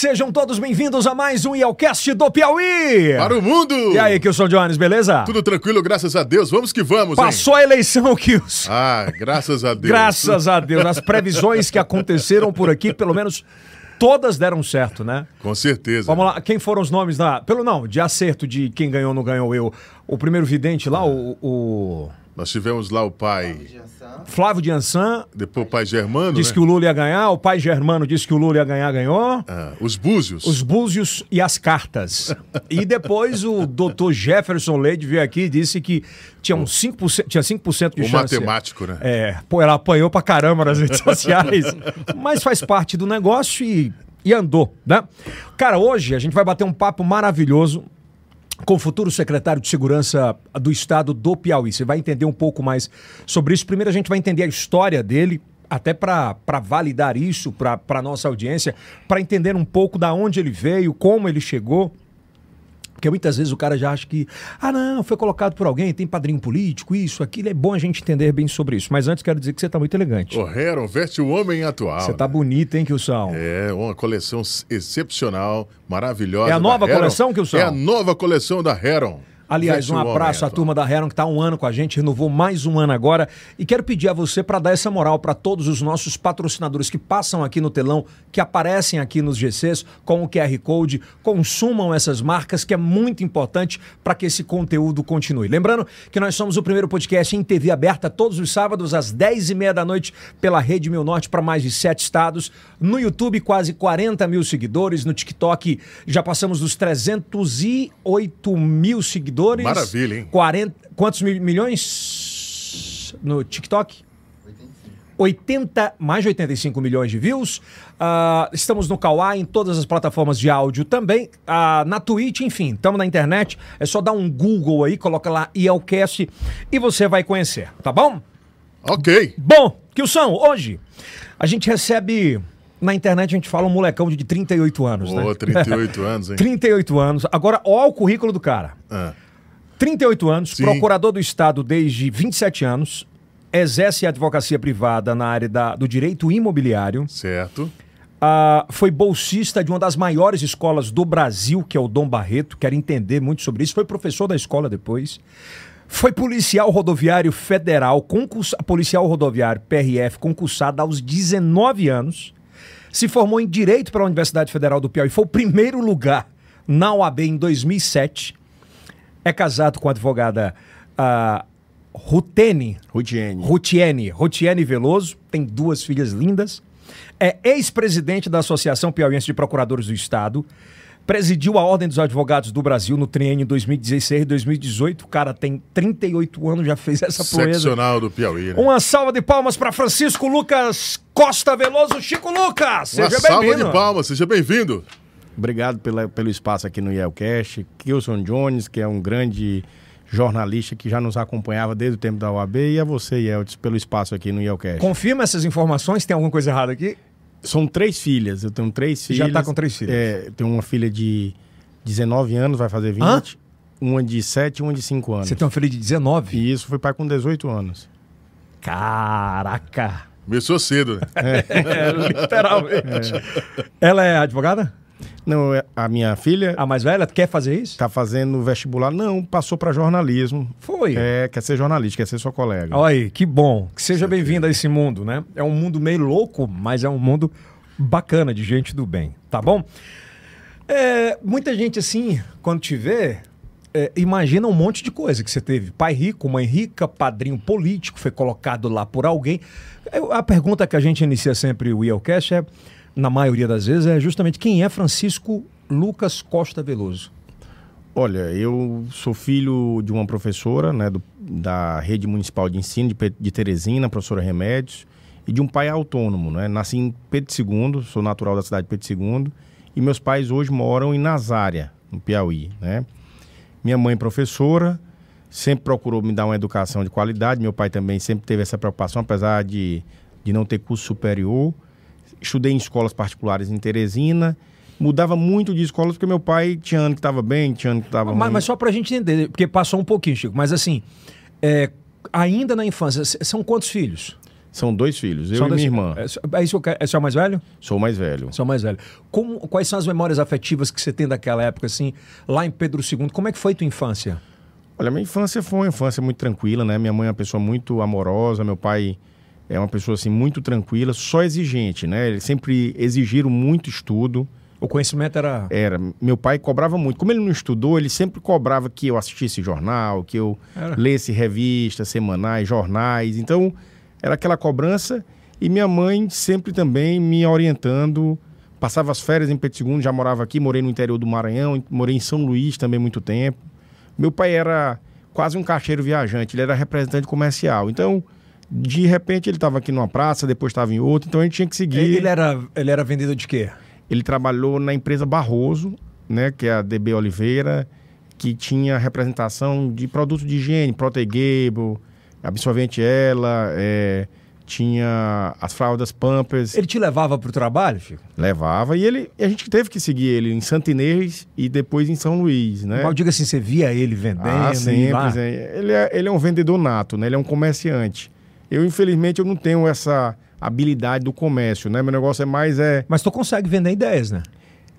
Sejam todos bem-vindos a mais um Ielcast do Piauí. Para o mundo! E aí, Kilson Jones, beleza? Tudo tranquilo, graças a Deus. Vamos que vamos, Passou hein? a eleição, Kilson. Ah, graças a Deus. Graças a Deus. As previsões que aconteceram por aqui, pelo menos todas deram certo, né? Com certeza. Vamos lá, quem foram os nomes da. Pelo não, de acerto de quem ganhou ou não ganhou eu. O primeiro vidente lá, o. o Nós tivemos lá o pai, Flávio de Ansan depois o pai Germano, disse né? que o Lula ia ganhar, o pai Germano disse que o Lula ia ganhar, ganhou. Ah, os búzios. Os búzios e as cartas. E depois o doutor Jefferson Leite veio aqui e disse que tinha uns 5%, tinha 5% de O chance. matemático, né? É, pô, ela apanhou pra caramba nas redes sociais. mas faz parte do negócio e, e andou, né? Cara, hoje a gente vai bater um papo maravilhoso com o futuro secretário de Segurança do Estado do Piauí. Você vai entender um pouco mais sobre isso. Primeiro a gente vai entender a história dele, até para validar isso para a nossa audiência, para entender um pouco da onde ele veio, como ele chegou. Porque muitas vezes o cara já acha que, ah, não, foi colocado por alguém, tem padrinho político, isso, aquilo. É bom a gente entender bem sobre isso. Mas antes quero dizer que você está muito elegante. O Heron veste o homem atual. Você tá né? bonito, hein, Kilson? É, uma coleção excepcional, maravilhosa. É a nova coleção, Kilson? É a nova coleção da Heron. Aliás, um abraço à turma da Heron que está um ano com a gente, renovou mais um ano agora. E quero pedir a você para dar essa moral para todos os nossos patrocinadores que passam aqui no telão, que aparecem aqui nos GCs com o QR Code. Consumam essas marcas, que é muito importante para que esse conteúdo continue. Lembrando que nós somos o primeiro podcast em TV aberta todos os sábados às 10h30 da noite pela Rede Mil Norte para mais de sete estados. No YouTube, quase 40 mil seguidores. No TikTok, já passamos dos 308 mil seguidores. Maravilha, hein? 40, quantos mil- milhões no TikTok? 80, mais de 85 milhões de views. Ah, estamos no Kawai, em todas as plataformas de áudio também. Ah, na Twitch, enfim, estamos na internet. É só dar um Google aí, coloca lá IELCast e você vai conhecer, tá bom? Ok. Bom, Kilson, hoje a gente recebe. Na internet a gente fala um molecão de 38 anos, né? Ô, 38 anos, hein? 38 anos. Agora, ó o currículo do cara. Ah, 38 anos, Sim. procurador do Estado desde 27 anos, exerce advocacia privada na área da- do direito imobiliário, certo. ah, foi bolsista de uma das maiores escolas do Brasil, que é o Dom Barreto, quero entender muito sobre isso, foi professor da escola depois, foi policial rodoviário federal, concursa, policial rodoviário PRF, concursado aos 19 anos, se formou em Direito pela Universidade Federal do Piauí, foi o primeiro lugar na OAB em 2007, é casado com a advogada ah, Rutene, Rudiene. Rutiene, Rutiene Veloso, tem duas filhas lindas. É ex-presidente da Associação Piauiense de Procuradores do Estado. Presidiu a Ordem dos Advogados do Brasil no triênio 2016 e 2018. O cara tem 38 anos, já fez essa proeza. Seccional do Piauí, né? Uma salva de palmas para Francisco Lucas Costa Veloso. Chico Lucas, Uma seja salva bem-vindo. de palmas, seja bem-vindo. Obrigado pela, pelo espaço aqui no Yelcast. Kilson Jones, que é um grande jornalista que já nos acompanhava desde o tempo da OAB, e a você, Yeltsin, pelo espaço aqui no Yelcast. Confirma essas informações, tem alguma coisa errada aqui? São três filhas, eu tenho três Já filhas. tá com três filhas. É, eu tenho uma filha de 19 anos, vai fazer 20. Hã? Uma de 7 e uma de 5 anos. Você tem uma filha de 19? E isso foi pai com 18 anos. Caraca! Começou cedo, né? É, literalmente. Ela é advogada? Não, é- a minha filha A mais velha quer fazer isso? tá fazendo vestibular. Não, passou para jornalismo. Foi. É, quer ser jornalista, quer ser sua colega. Olha aí, que bom. Que seja bem-vindo a esse mundo, né? É um mundo meio louco, mas é um mundo bacana de gente do bem, tá bom? É, muita gente, assim, quando te vê, é, imagina um monte de coisa que você teve. Pai rico, mãe rica, padrinho político, foi colocado lá por alguém. Eu- a pergunta que a gente inicia sempre o Ielcast é, na maioria das vezes, é justamente quem é Francisco Lucas Costa Veloso? Olha, eu sou filho de uma professora né, do- da Rede Municipal de Ensino de, de Teresina, professora Remédios, e de um pai autônomo. Né? Nasci em Pedro II, sou natural da cidade de Pedro II, e meus pais hoje moram em Nazária, no Piauí. Né? Minha mãe professora, sempre procurou me dar uma educação de qualidade, meu pai também sempre teve essa preocupação, apesar de, de não ter curso superior. Estudei em escolas particulares em Teresina, mudava muito de escolas porque meu pai tinha ano que estava bem, tinha ano que estava Mas, ruim. mas só pra gente entender, porque passou um pouquinho, Chico, mas assim, é, ainda na infância, são quantos filhos? São dois filhos, eu São e dois- minha irmã. É, é isso que eu é seu mais velho? Sou o mais velho. Sou mais velho. Como, quais são as memórias afetivas que você tem daquela época, assim, lá em Pedro II? Como é que foi tua infância? Olha, minha infância foi uma infância muito tranquila, né? Minha mãe é uma pessoa muito amorosa, meu pai é uma pessoa assim muito tranquila, só exigente, né? Eles sempre exigiram muito estudo. O conhecimento era. Era, meu pai cobrava muito. Como ele não estudou, ele sempre cobrava que eu assistisse jornal, que eu Era. lesse revistas, semanais, jornais. Então, era aquela cobrança e minha mãe sempre também me orientando. Passava as férias em Pedro II, já morava aqui, morei no interior do Maranhão, morei em São Luís também muito tempo. Meu pai era quase um caixeiro viajante, ele era representante comercial. Então, de repente ele estava aqui numa praça, depois estava em outra, então a gente tinha que seguir. Ele era, ele era vendedor de quê? Ele trabalhou na empresa Barroso, né, que é a DB Oliveira, que tinha representação de produtos de higiene, Protegable, absorvente ela, é, tinha as fraldas Pampers, Ele te levava pro trabalho, Chico? levava e ele a gente teve que seguir ele em Santo Inês e depois em São Luís, né? Mas diga assim, você via ele vendendo? Ah, sempre. Ele, é, ele é um vendedor nato, né? Ele é um comerciante. Eu, infelizmente, eu não tenho essa habilidade do comércio, né? Meu negócio é mais é Mas tu consegue vender ideias, né?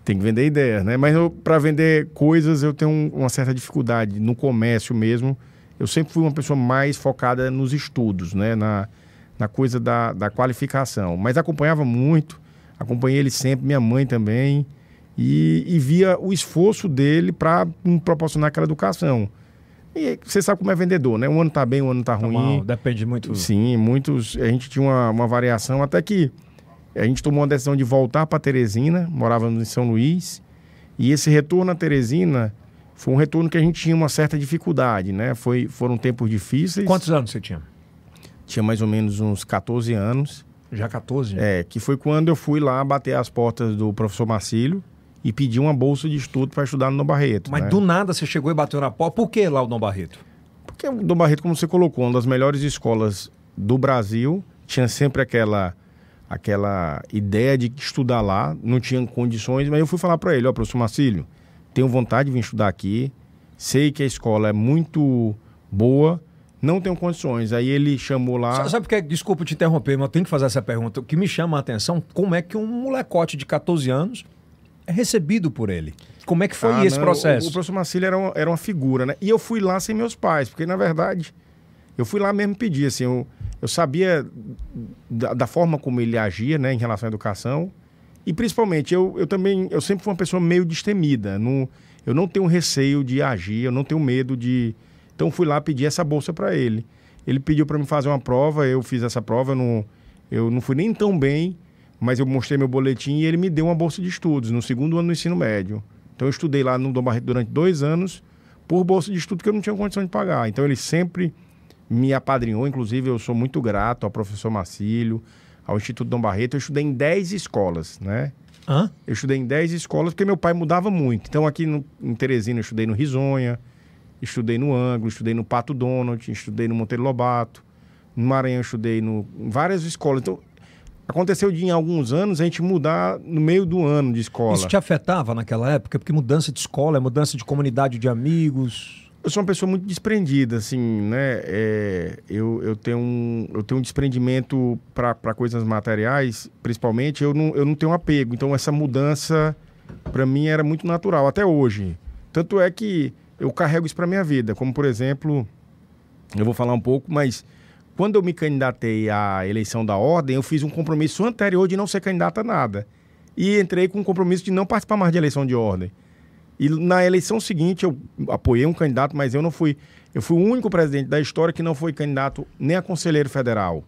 Tem que vender ideias, né? Mas para vender coisas eu tenho um- uma certa dificuldade no comércio mesmo. Eu sempre fui uma pessoa mais focada nos estudos, né? Na, na coisa da, da qualificação. Mas acompanhava muito, acompanhei ele sempre, minha mãe também, e, e via o esforço dele para me proporcionar aquela educação. E você sabe como é vendedor, né? Um ano tá bem, um ano tá ruim. Mal, depende muito. Sim, muitos. A gente tinha uma, uma variação, até que a gente tomou uma decisão de voltar para Teresina, morávamos em São Luís, e esse retorno a Teresina foi um retorno que a gente tinha uma certa dificuldade, né? Foi, foram tempos difíceis. Quantos anos você tinha? Tinha mais ou menos uns 14 anos. Já 14? É, que foi quando eu fui lá bater as portas do professor Marcílio e pedi uma bolsa de estudo para estudar no Dom Barreto. Mas né? do nada você chegou e bateu na porta. Por que lá o Dom Barreto? Porque o Dom Barreto, como você colocou, uma das melhores escolas do Brasil, tinha sempre aquela aquela ideia de estudar lá, não tinha condições, mas eu fui falar para ele, ó, professor Marcílio, tenho vontade de vir estudar aqui, sei que a escola é muito boa, não tenho condições. Aí ele chamou lá... Sa- Sabe por que? Desculpa te interromper, mas eu tenho que fazer essa pergunta. O que me chama a atenção, como é que um molecote de 14 anos recebido por ele? Como é que foi Ah, esse não, processo? O, o professor Marcílio era uma, era uma figura, né? E eu fui lá sem meus pais, porque na verdade eu fui lá mesmo pedir, assim, eu, eu sabia da, da forma como ele agia, né, em relação à educação. E principalmente, eu, eu também, eu sempre fui uma pessoa meio destemida. Não, eu não tenho receio de agir, eu não tenho medo de. Então fui lá pedir essa bolsa para ele. Ele pediu para me fazer uma prova, eu fiz essa prova, eu não, eu não fui nem tão bem, mas eu mostrei meu boletim e ele me deu uma bolsa de estudos no segundo ano do ensino médio. Então eu estudei lá no Dom Barreto durante dois anos por bolsa de estudo que eu não tinha condição de pagar. Então ele sempre me apadrinhou, inclusive eu sou muito grato ao professor Marcílio, ao Instituto Dom Barreto. Eu estudei em 10 escolas, né? Hã? Eu estudei em 10 escolas porque meu pai mudava muito. Então aqui no, em Teresina eu estudei no Risonha, estudei no Ângulo, estudei no Pato Donald, estudei no Monteiro Lobato. No Maranhão eu estudei no, em várias escolas. Então aconteceu de em alguns anos a gente mudar no meio do ano de escola. Isso te afetava naquela época? Porque mudança de escola é mudança de comunidade de amigos. Eu sou uma pessoa muito desprendida, assim, né? É, eu, eu, tenho um, eu tenho um desprendimento para coisas materiais, principalmente, eu não, eu não tenho apego. Então, essa mudança, para mim, era muito natural, até hoje. Tanto é que eu carrego isso para minha vida. Como, por exemplo, eu vou falar um pouco, mas quando eu me candidatei à eleição da ordem, eu fiz um compromisso anterior de não ser candidato a nada. E entrei com um compromisso de não participar mais de eleição de ordem. E na eleição seguinte eu apoiei um candidato, mas eu não fui. Eu fui o único presidente da história que não foi candidato nem a conselheiro federal.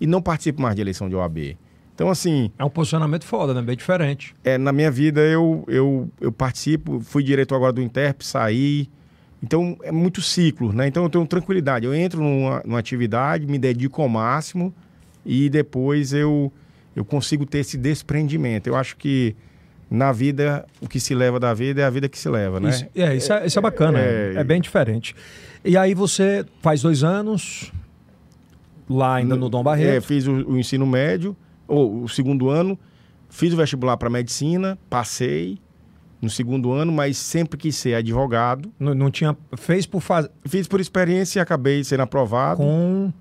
E não participo mais de eleição de OAB. Então, assim, É um posicionamento foda, né? Bem diferente. é, na minha vida eu, eu, eu participo, fui diretor agora do Interp, saí. Então é muito ciclo, né? Então eu tenho tranquilidade. Eu entro numa, numa atividade, me dedico ao máximo e depois eu, eu consigo ter esse desprendimento. Eu acho que na vida, o que se leva da vida é a vida que se leva, né? Isso, é, isso é, isso é bacana, é, é- bem diferente. E aí você faz dois anos, lá ainda no, Dom É, Barreto. fiz o, o ensino médio, ou o segundo ano, fiz o vestibular para medicina, passei no segundo ano, mas sempre quis ser advogado. Não, não tinha. Fez por fazer. Fiz por experiência e acabei sendo aprovado. Com.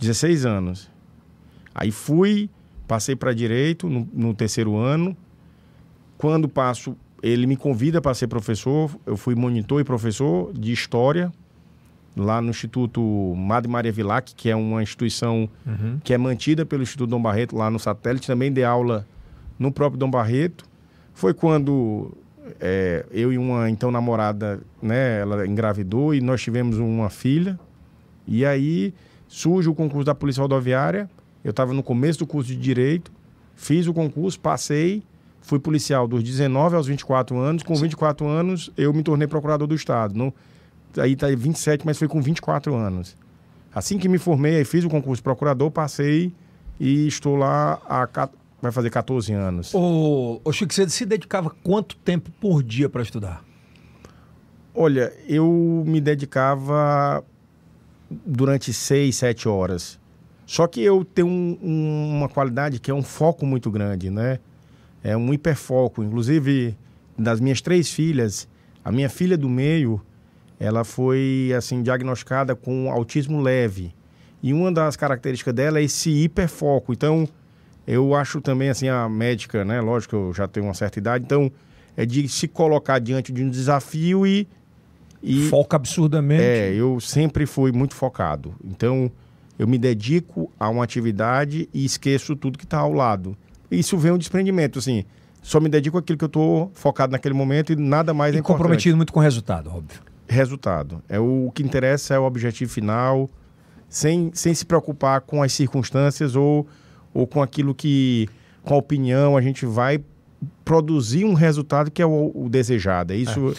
16 anos. Aí fui, passei para direito no, no terceiro ano. Quando passo, ele me convida para ser professor. Eu fui monitor e professor de história lá no Instituto Madre Maria Vilac, que é uma instituição Uhum. que é mantida pelo Instituto Dom Barreto lá no satélite. Também dei aula no próprio Dom Barreto. Foi quando é, eu e uma então namorada, né, ela engravidou e nós tivemos uma filha. E aí surge o concurso da Polícia Rodoviária. Eu estava no começo do curso de Direito, fiz o concurso, passei, fui policial dos 19 aos 24 anos. Com 24 anos, eu me tornei procurador do Estado. No, aí tá 27, mas foi com 24 anos. Assim que me formei, aí fiz o concurso de procurador, passei e estou lá há vai fazer 14 anos. Ô, ô Chico, você se dedicava quanto tempo por dia para estudar? Olha, eu me dedicava durante seis, sete horas. Só que eu tenho um- um- uma qualidade que é um foco muito grande, né? É um hiperfoco. Inclusive, das minhas três filhas, a minha filha do meio, ela foi assim diagnosticada com autismo leve. E uma das características dela é esse hiperfoco. Então, eu acho também assim a médica, né? Lógico que eu já tenho uma certa idade, então é de se colocar diante de um desafio e e Foca absurdamente. é, eu sempre fui muito focado. Então, eu me dedico a uma atividade e esqueço tudo que está ao lado. Isso vem um desprendimento, assim. Só me dedico àquilo que eu estou focado naquele momento e nada mais é e importante. comprometido muito com o resultado, óbvio. Resultado. É o, o que interessa é o objetivo final, sem, sem se preocupar com as circunstâncias ou, ou com aquilo que, com a opinião, a gente vai produzir um resultado que é o, o desejado. É isso.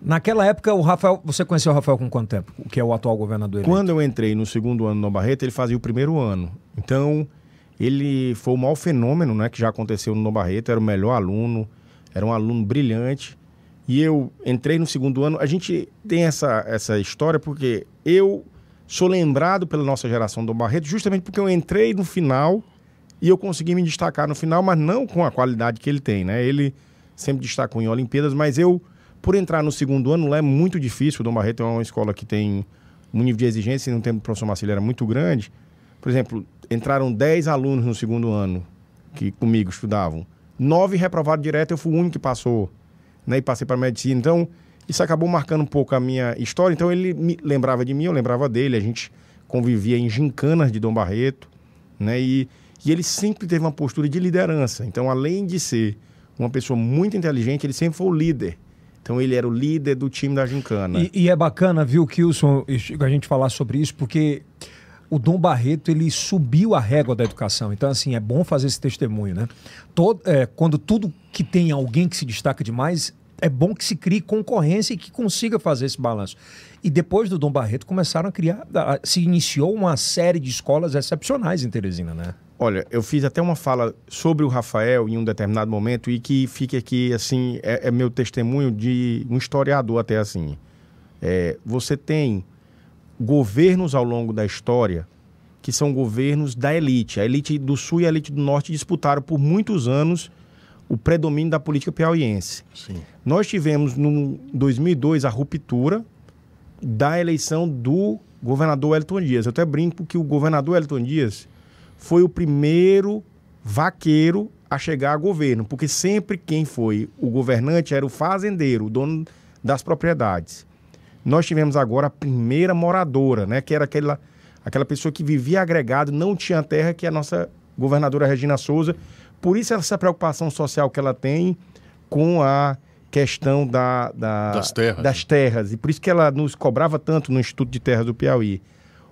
Naquela época, o Rafael. Você conheceu o Rafael com quanto tempo? O que é o atual governador eleito? Quando eu entrei no segundo ano no Barreto, ele fazia o primeiro ano. Então, ele foi o maior fenômeno né, que já aconteceu no Barreto, era o melhor aluno, era um aluno brilhante. E eu entrei no segundo ano. A gente tem essa, essa história porque eu sou lembrado pela nossa geração do Barreto justamente porque eu entrei no final e eu consegui me destacar no final, mas não com a qualidade que ele tem, né? Ele sempre destacou em Olimpíadas, mas eu, por entrar no segundo ano, lá é muito difícil. O Dom Barreto é uma escola que tem um nível de exigência e no tempo do professor Marcelo era muito grande. Por exemplo, entraram 10 alunos no segundo ano que comigo estudavam. Nove reprovaram direto, eu fui o único que passou, né? E passei para medicina. Então, isso acabou marcando um pouco a minha história. Então, ele me lembrava de mim, eu lembrava dele. A gente convivia em gincanas de Dom Barreto, né? E, e ele sempre teve uma postura de liderança. Então, além de ser uma pessoa muito inteligente, ele sempre foi o líder. Então, ele era o líder do time da gincana. E, e é bacana, viu, Kilson, a gente falar sobre isso, porque o Dom Barreto, ele subiu a régua da educação. Então, assim, é bom fazer esse testemunho, né? Todo, é, quando tudo que tem alguém que se destaca demais, é bom que se crie concorrência e que consiga fazer esse balanço. E depois do Dom Barreto, começaram a criar, se iniciou uma série de escolas excepcionais em Teresina, né? Olha, eu fiz até uma fala sobre o Rafael em um determinado momento e que fica aqui, assim, é, é meu testemunho de um historiador até assim. É, você tem governos ao longo da história que são governos da elite. A elite do sul e a elite do norte disputaram por muitos anos o predomínio da política piauiense. Sim. Nós tivemos no 2002 a ruptura da eleição do governador Elton Dias. Eu até brinco que o governador Elton Dias foi o primeiro vaqueiro a chegar a governo, porque sempre quem foi o governante era o fazendeiro, o dono das propriedades. Nós tivemos agora a primeira moradora, né, que era aquela, aquela pessoa que vivia agregado, não tinha terra, que é a nossa governadora Regina Souza. Por isso essa preocupação social que ela tem com a questão da, da- Das terras. das terras. E por isso que ela nos cobrava tanto no Instituto de Terras do Piauí.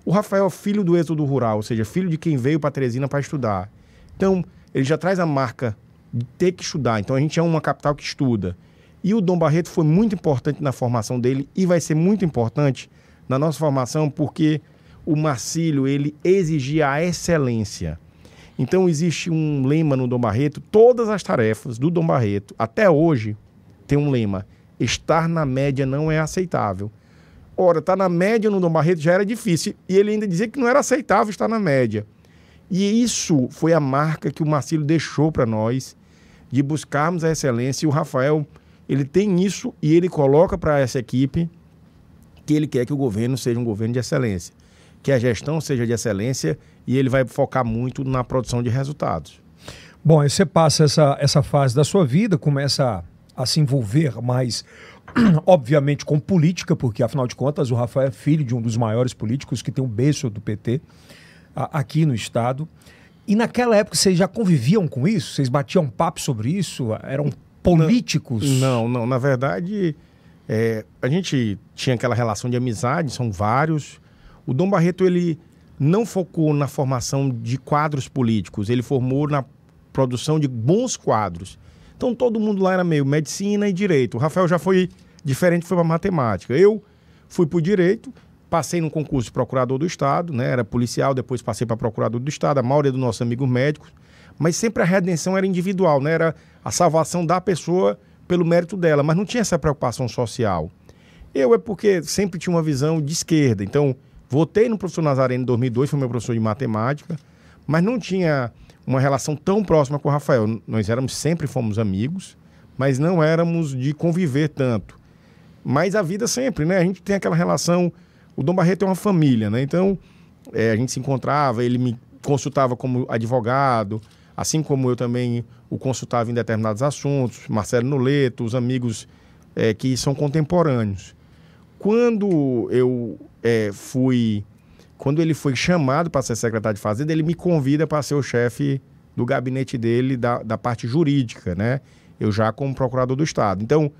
O Rafael é filho do êxodo rural, ou seja, filho de quem veio para Teresina para estudar. Então, ele já traz a marca de ter que estudar. Então, a gente é uma capital que estuda. E o Dom Barreto foi muito importante na formação dele e vai ser muito importante na nossa formação porque o Marcílio, ele exigia a excelência. Então, existe um lema no Dom Barreto, todas as tarefas do Dom Barreto, até hoje, tem um lema: estar na média não é aceitável. Ora, estar na média no Dom Barreto já era difícil. E ele ainda dizia que não era aceitável estar na média. E isso foi a marca que o Marcílio deixou para nós, de buscarmos a excelência. E o Rafael, ele tem isso e ele coloca para essa equipe que ele quer que o governo seja um governo de excelência. Que a gestão seja de excelência e ele vai focar muito na produção de resultados. Bom, aí você passa essa, essa fase da sua vida, começa a, a se envolver mais, obviamente, com política, porque afinal de contas o Rafael é filho de um dos maiores políticos que tem um berço do PT a, aqui no estado. E naquela época vocês já conviviam com isso? Vocês batiam papo sobre isso? Eram políticos? Não, não. Na verdade, é, a gente tinha aquela relação de amizade, são vários. O Dom Barreto, ele não focou na formação de quadros políticos, ele formou na produção de bons quadros. Então todo mundo lá era meio medicina e direito. O Rafael já foi diferente, foi para matemática. Eu fui para o direito, passei no concurso de procurador do Estado, né? era policial, depois passei para procurador do Estado, a maioria dos nossos amigos médicos, mas sempre a redenção era individual, né? era a salvação da pessoa pelo mérito dela, mas não tinha essa preocupação social. Eu é porque sempre tinha uma visão de esquerda, então votei no professor Nazareno em 2002, foi meu professor de matemática, mas não tinha uma relação tão próxima com o Rafael. Nós éramos sempre fomos amigos, mas não éramos de conviver tanto. Mas a vida sempre, né? A gente tem aquela relação. O Dom Barreto é uma família, né? Então é, a gente se encontrava, ele me consultava como advogado, assim como eu também o consultava em determinados assuntos. Marcelo Noleto, os amigos é, que são contemporâneos. Quando eu é, fui quando ele foi chamado para ser secretário de Fazenda, ele me convida para ser o chefe do gabinete dele, da, da parte jurídica, né? Eu já como procurador do Estado. Então,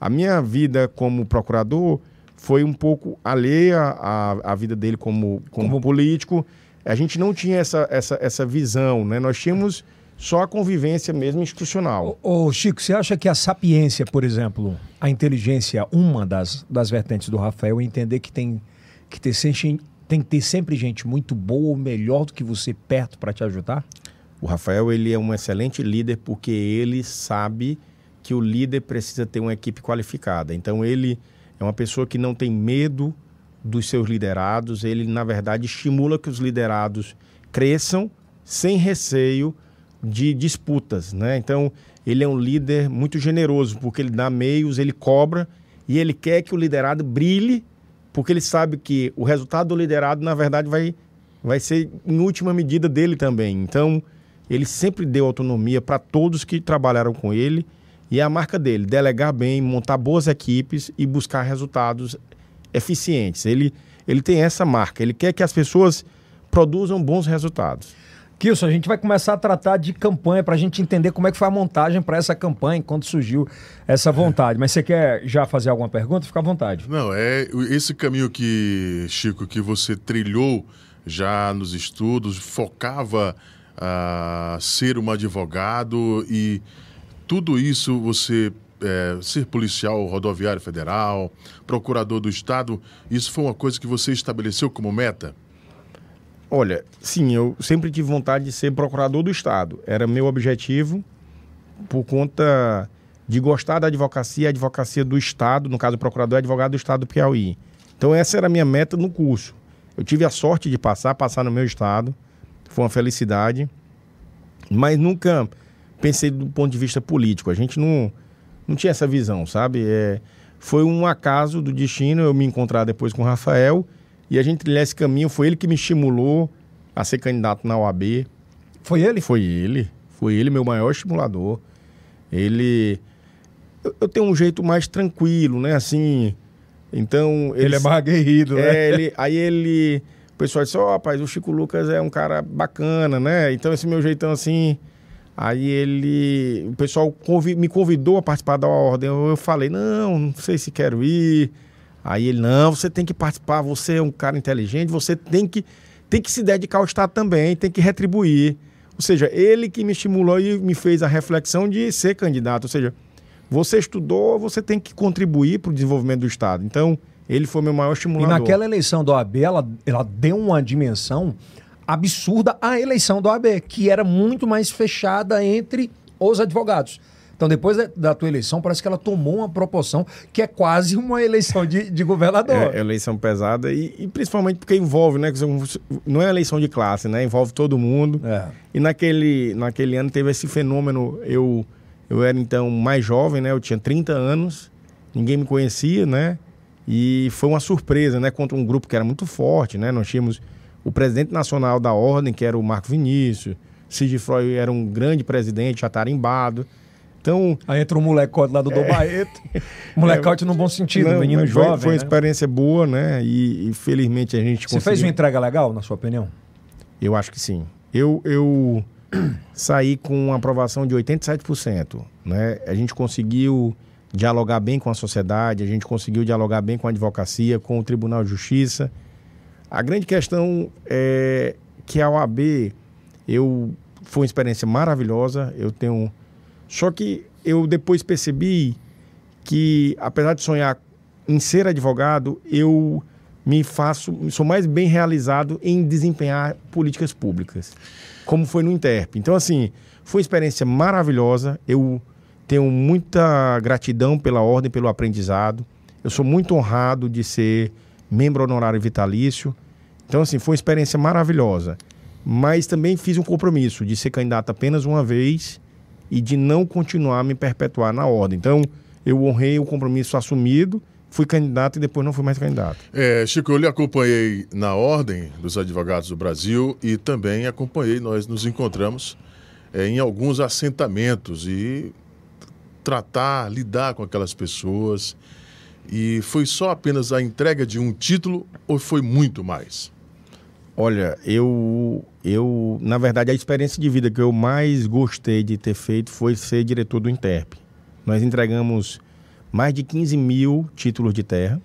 a minha vida como procurador foi um pouco alheia à, à vida dele como, como, como, político. A gente não tinha essa, essa, essa visão, né? Nós tínhamos só a convivência mesmo institucional. Ô, ô, Chico, você acha que a sapiência, por exemplo, a inteligência, uma das, das vertentes do Rafael, é entender que tem que ter tem que ter sempre gente muito boa ou melhor do que você perto para te ajudar? O Rafael ele é um excelente líder porque ele sabe que o líder precisa ter uma equipe qualificada. Então ele é uma pessoa que não tem medo dos seus liderados, ele na verdade estimula que os liderados cresçam sem receio de disputas, né? Então ele é um líder muito generoso porque ele dá meios, ele cobra e ele quer que o liderado brilhe porque ele sabe que o resultado do liderado, na verdade, vai, vai ser em última medida dele também. Então, ele sempre deu autonomia para todos que trabalharam com ele e é a marca dele, delegar bem, montar boas equipes e buscar resultados eficientes. Ele, ele tem essa marca, ele quer que as pessoas produzam bons resultados. Kilson, a gente vai começar a tratar de campanha para a gente entender como é que foi a montagem para essa campanha, quando surgiu essa vontade. Mas você quer já fazer alguma pergunta? Fica à vontade. Não, é esse caminho que, Chico, que você trilhou já nos estudos, focava a uh, ser um advogado e tudo isso você é, ser policial rodoviário federal, procurador do estado, isso foi uma coisa que você estabeleceu como meta? Olha, sim, eu sempre tive vontade de ser procurador do Estado. Era meu objetivo por conta de gostar da advocacia, a advocacia do Estado, no caso, o procurador é advogado do Estado do Piauí. Então, essa era a minha meta no curso. Eu tive a sorte de passar, passar no meu estado, foi uma felicidade, mas nunca pensei do ponto de vista político. A gente não, não tinha essa visão, sabe? É, foi um acaso do destino eu me encontrar depois com o Rafael e a gente trilhar esse caminho. Foi ele que me estimulou a ser candidato na OAB. Foi ele? Foi ele. Foi ele, meu maior estimulador. Ele. Eu, eu tenho um jeito mais tranquilo, né? Assim. Então. Ele, ele é mais aguerrido, é, né? Ele, aí ele. O pessoal disse: Ó, oh, rapaz, o Chico Lucas é um cara bacana, né? Então, esse meu jeitão assim. Aí ele. O pessoal me convidou a participar da ordem. Eu, eu falei: não, não sei se quero ir. Aí ele, não, você tem que participar, você é um cara inteligente, você tem que, tem que se dedicar ao Estado também, tem que retribuir. Ou seja, ele que me estimulou e me fez a reflexão de ser candidato. Ou seja, você estudou, você tem que contribuir para o desenvolvimento do Estado. Então, ele foi meu maior estimulador. E naquela eleição do OAB, ela, ela deu uma dimensão absurda à eleição do OAB, que era muito mais fechada entre os advogados. Então, depois da, tua eleição, parece que ela tomou uma proporção que é quase uma eleição de, de governador. É, é eleição pesada e, e, principalmente porque envolve, né? Não é eleição de classe, né? Envolve todo mundo. É. E naquele, naquele ano teve esse fenômeno. Eu, eu era então mais jovem, né? Eu tinha 30 anos, ninguém me conhecia, né? E foi uma surpresa, né? Contra um grupo que era muito forte, né? Nós tínhamos o presidente nacional da ordem, que era o Marco Vinícius, Freud era um grande presidente, já tarimbado. Então, Aí entra um molecote lá do Dom Barreto. Molecote no bom sentido, É. não, menino mas foi, jovem. foi uma né? experiência boa, né? E, e felizmente a gente Você conseguiu. fez uma entrega legal, na sua opinião? Eu acho que sim. Eu, eu saí com uma aprovação de 87%. Né? A gente conseguiu dialogar bem com a sociedade, a gente conseguiu dialogar bem com a advocacia, com o Tribunal de Justiça. A grande questão é que a OAB, eu, foi uma experiência maravilhosa. Eu tenho. Só que eu depois percebi que, apesar de sonhar em ser advogado, eu me faço, sou mais bem realizado em desempenhar políticas públicas, como foi no Interp. Então, assim, foi uma experiência maravilhosa. Eu tenho muita gratidão pela ordem, pelo aprendizado. Eu sou muito honrado de ser membro honorário vitalício. Então, assim, foi uma experiência maravilhosa. Mas também fiz um compromisso de ser candidato apenas uma vez e de não continuar a me perpetuar na ordem. Então, eu honrei o compromisso assumido, fui candidato e depois não fui mais candidato. É, Chico, eu lhe acompanhei na Ordem dos Advogados do Brasil e também acompanhei, nós nos encontramos é, em alguns assentamentos e tratar, lidar com aquelas pessoas. E foi só apenas a entrega de um título ou foi muito mais? Olha, eu, eu, na verdade, a experiência de vida que eu mais gostei de ter feito foi ser diretor do Interp. Nós entregamos mais de 15 mil títulos de terra.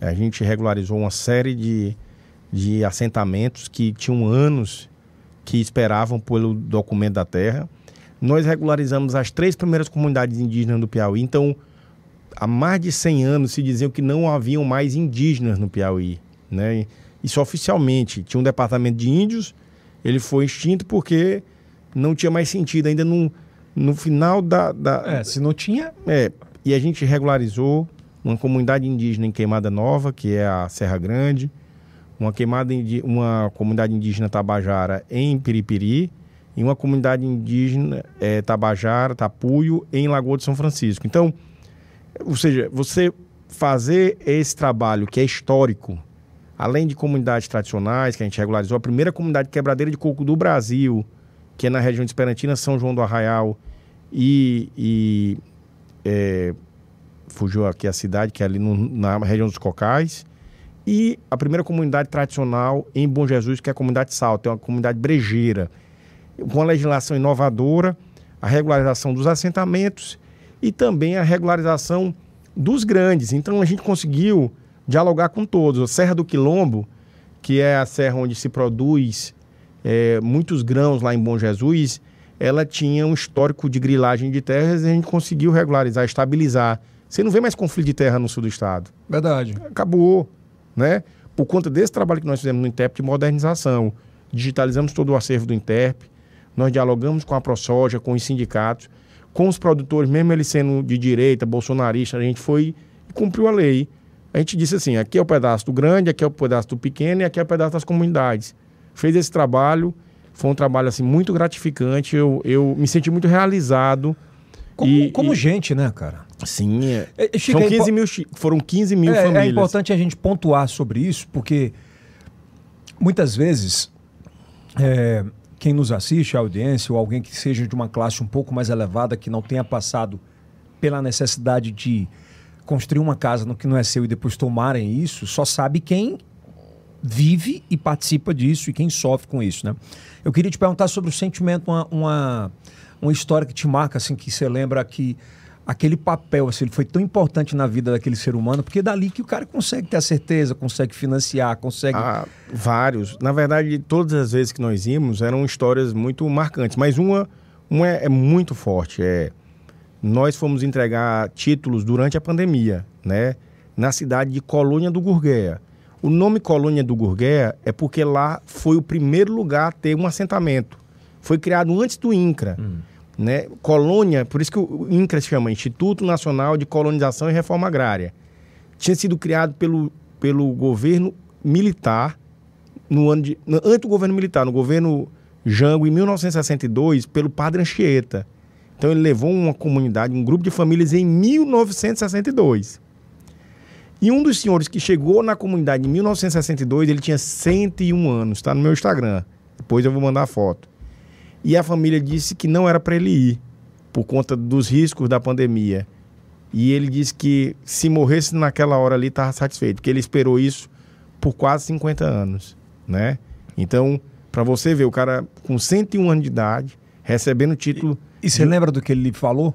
A gente regularizou uma série de, de assentamentos que tinham anos que esperavam pelo documento da terra. Nós regularizamos as três primeiras comunidades indígenas do Piauí. Então, há mais de 100 anos se diziam que não haviam mais indígenas no Piauí, né? Isso oficialmente. Tinha um departamento de índios, ele foi extinto porque não tinha mais sentido. Ainda no, no final da, da, É, se não tinha. é, e a gente regularizou uma comunidade indígena em Queimada Nova, que é a Serra Grande, uma, queimada indi- uma comunidade indígena Tabajara em Piripiri e uma comunidade indígena eh, Tabajara, Tapuio, em Lagoa de São Francisco. Então, ou seja, você fazer esse trabalho que é histórico, além de comunidades tradicionais que a gente regularizou, a primeira comunidade quebradeira de coco do Brasil, que é na região de Esperantina, São João do Arraial e, e é, fugiu aqui a cidade, que é ali no- na região dos Cocais, e a primeira comunidade tradicional em Bom Jesus, que é a comunidade Salto, é uma comunidade brejeira, com a legislação inovadora, a regularização dos assentamentos e também a regularização dos grandes. Então a gente conseguiu dialogar com todos. A Serra do Quilombo, que é a serra onde se produz é, muitos grãos lá em Bom Jesus, ela tinha um histórico de grilagem de terras e a gente conseguiu regularizar, estabilizar. Você não vê mais conflito de terra no sul do estado. Verdade. Acabou, né? Por conta desse trabalho que nós fizemos no Interp de modernização, digitalizamos todo o acervo do Interp, nós dialogamos com a ProSoja, com os sindicatos, com os produtores, mesmo eles sendo de direita, bolsonarista, a gente foi e cumpriu a lei. A gente disse assim, aqui é o pedaço do grande, aqui é o pedaço do pequeno e aqui é o pedaço das comunidades. Fez esse trabalho, foi um trabalho assim muito gratificante, eu, eu me senti muito realizado. Como, E- como e- gente, né, cara? Sim, é. É, Chico, São é impo- 15 mil, chi- foram 15 mil É, famílias. é importante a gente pontuar sobre isso, porque muitas vezes é, quem nos assiste, a audiência, ou alguém que seja de uma classe um pouco mais elevada, que não tenha passado pela necessidade de construir uma casa no que não é seu e depois tomarem isso, só sabe quem vive e participa disso e quem sofre com isso, né? Eu queria te perguntar sobre o sentimento, uma, uma, uma história que te marca, assim, que você lembra que aquele papel, assim, ele foi tão importante na vida daquele ser humano, porque é dali que o cara consegue ter a certeza, consegue financiar, consegue... Ah, vários. Na verdade, todas as vezes que nós íamos eram histórias muito marcantes, mas uma, uma é, é muito forte. É, nós fomos entregar títulos durante a pandemia, né? Na cidade de Colônia do Gurgueia. O nome Colônia do Gurgueia é porque lá foi o primeiro lugar a ter um assentamento. Foi criado antes do INCRA. Né? Colônia, por isso que o INCRA se chama Instituto Nacional de Colonização e Reforma Agrária. Tinha sido criado pelo, pelo governo militar no ano de. Antes do governo militar, no governo Jango, em 1962, pelo Padre Anchieta. Então ele levou uma comunidade, um grupo de famílias em 1962. E um dos senhores que chegou na comunidade em 1962, ele tinha 101 anos, está no meu Instagram. Depois eu vou mandar a foto. E a família disse que não era para ele ir, por conta dos riscos da pandemia. E ele disse que se morresse naquela hora ali, estava satisfeito, porque ele esperou isso por quase 50 anos, né? Então, para você ver, o cara com 101 anos de idade, recebendo o título... E você lembra do que ele falou?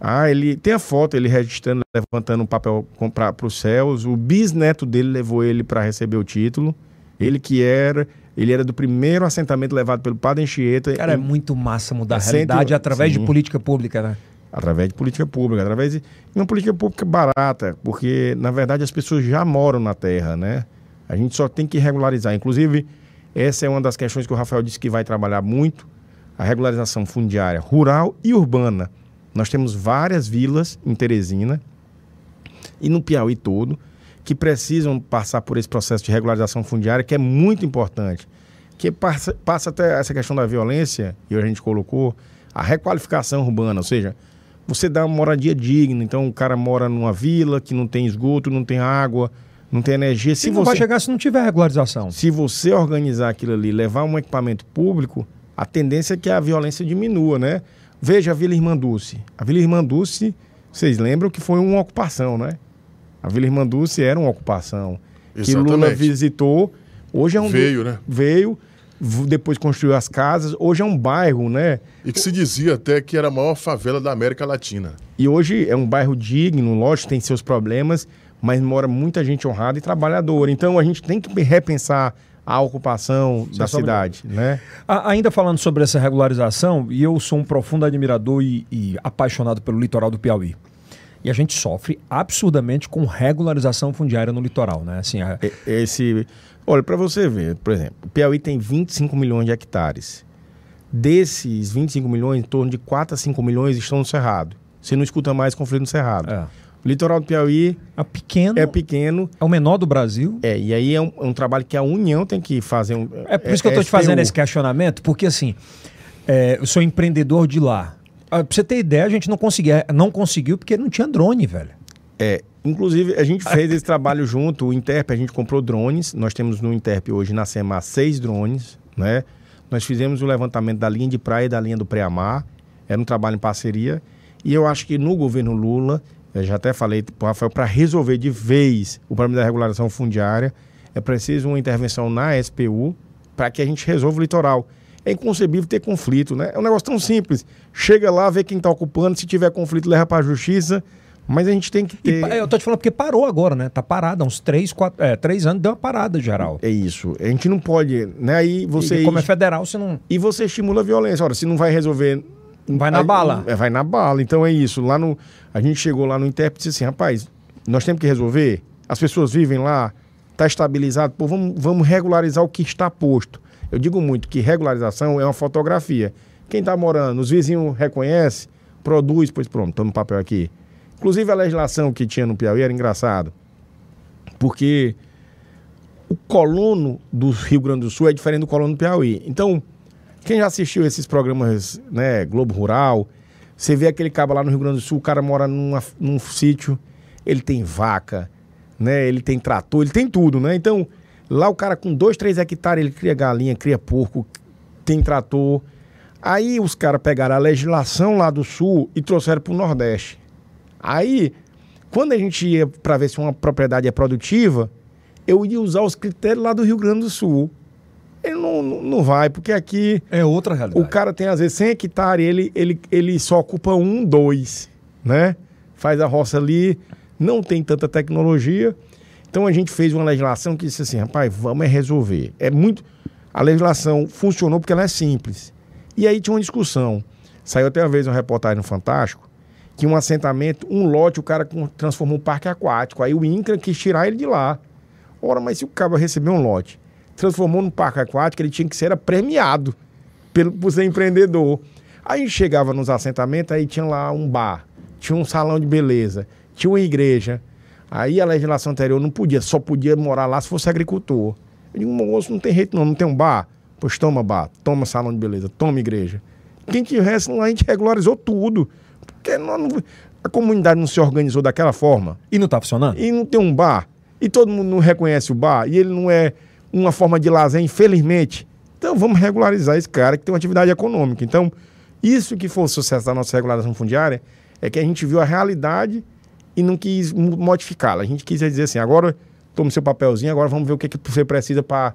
Ah, ele tem a foto, ele registrando, levantando um papel para os céus. O bisneto dele levou ele para receber o título. Ele que era, ele era do primeiro assentamento levado pelo Padre Anchieta. Cara, é muito massa mudar a realidade através Sim. de política pública, né? Através de política pública, através de uma política pública barata, porque na verdade as pessoas já moram na terra, né? A gente só tem que regularizar. Inclusive, essa é uma das questões que o Rafael disse que vai trabalhar muito, a regularização fundiária rural e urbana nós temos várias vilas em Teresina e no Piauí todo que precisam passar por esse processo de regularização fundiária, que é muito importante. Que passa, passa até essa questão da violência, e a gente colocou, a requalificação urbana, ou seja, você dá uma moradia digna. Então o cara mora numa vila que não tem esgoto, não tem água, não tem energia. Se não você, vai chegar se não tiver regularização. Se você organizar aquilo ali, levar um equipamento público, a tendência é que a violência diminua, né? Veja a Vila Irmanduce. A Vila Irmanduce, vocês lembram que foi uma ocupação, né? A Vila Irmanduce era uma ocupação. Exatamente. Que Lula visitou. Hoje é um. Veio, né? Veio, depois construiu as casas. Hoje é um bairro, né? E que se dizia até que era a maior favela da América Latina. E hoje é um bairro digno, lógico, tem seus problemas, mas mora muita gente honrada e trabalhadora. Então a gente tem que repensar a ocupação da cidade, né? ainda falando sobre essa regularização, e eu sou um profundo admirador e, e apaixonado pelo litoral do Piauí. E a gente sofre absurdamente com regularização fundiária no litoral, né? Assim, a... Esse, olha, para você ver, por exemplo, o Piauí tem 25 milhões de hectares. Desses 25 milhões, em torno de 4 a 5 milhões estão no Cerrado. Você não escuta mais conflito no Cerrado. É. O litoral do Piauí é pequeno. É pequeno. É o menor do Brasil. É, e aí é um, é um trabalho que a União tem que fazer. Um, é por isso que eu estou te fazendo esse questionamento, porque assim, é, eu sou empreendedor de lá. Ah, pra você ter ideia, a gente não, conseguia, não conseguiu porque não tinha drone, velho. É, inclusive a gente fez esse trabalho junto, o Interp, a gente comprou drones. Nós temos no Interp hoje na SEMA seis drones, né? Nós fizemos o levantamento da linha de praia e da linha do pré-amar. Era um trabalho em parceria. E eu acho que no governo Lula eu já até falei para o Rafael, para resolver de vez o problema da regularização fundiária, é preciso uma intervenção na SPU para que a gente resolva o litoral. É inconcebível ter conflito, né? É um negócio tão simples. Chega lá, vê quem está ocupando, se tiver conflito, leva para a justiça. Mas a gente tem que ter. E, eu tô te falando porque parou agora, né? Tá parado, há uns três, quatro, é, três anos deu uma parada geral. É isso. A gente não pode, né? Aí você. E como é federal, você não. E você estimula a violência. Ora, se não vai resolver Vai na bala. É, vai na bala. Então é isso. Lá no, a gente chegou lá no intérprete e disse assim, rapaz, nós temos que resolver. As pessoas vivem lá, está estabilizado, pô, vamos, vamos regularizar o que está posto. Eu digo muito que regularização é uma fotografia. Quem está morando, os vizinhos reconhece, produz, pois pronto, estou no papel aqui. Inclusive a legislação que tinha no Piauí era engraçado. Porque o colono do Rio Grande do Sul é diferente do colono do Piauí. Então, quem já assistiu esses programas, né, Globo Rural, você vê aquele cabo lá no Rio Grande do Sul, o cara mora numa, num sítio, ele tem vaca, né, ele tem trator, ele tem tudo, né? Então, lá o cara com dois, três hectares, ele cria galinha, cria porco, tem trator. Aí os caras pegaram a legislação lá do Sul e trouxeram para o Nordeste. Aí, quando a gente ia para ver se uma propriedade é produtiva, eu ia usar os critérios lá do Rio Grande do Sul ele não, não vai, porque aqui. É outra realidade. O cara tem, às vezes, 100 hectares, ele, ele, ele só ocupa um, dois, né? Faz a roça ali, não tem tanta tecnologia. Então a gente fez uma legislação que disse assim, rapaz, vamos é resolver. É muito. A legislação funcionou porque ela é simples. E aí tinha uma discussão. Saiu até uma vez uma reportagem no Fantástico que um assentamento, um lote, o cara transformou um parque aquático. Aí o INCRA quis tirar ele de lá. Ora, mas se o cara receber um lote transformou num parque aquático, ele tinha que ser premiado pelo, por ser empreendedor. Aí chegava nos assentamentos, aí tinha lá um bar, tinha um salão de beleza, tinha uma igreja. Aí a legislação anterior não podia, só podia morar lá se fosse agricultor. Eu digo, moço, não tem jeito não, não tem um bar? Pois toma bar, toma salão de beleza, toma igreja. Quem tivesse lá, a gente regularizou tudo. Porque não... A comunidade não se organizou daquela forma. E não tá funcionando? E não tem um bar. E todo mundo não reconhece o bar. E ele não é uma forma de lazer, infelizmente. Então vamos regularizar esse cara que tem uma atividade econômica. Então, isso que foi o sucesso da nossa regularização fundiária é que a gente viu a realidade e não quis mo- modificá-la. A gente quis dizer assim, agora tome seu papelzinho, agora vamos ver o que, que você precisa para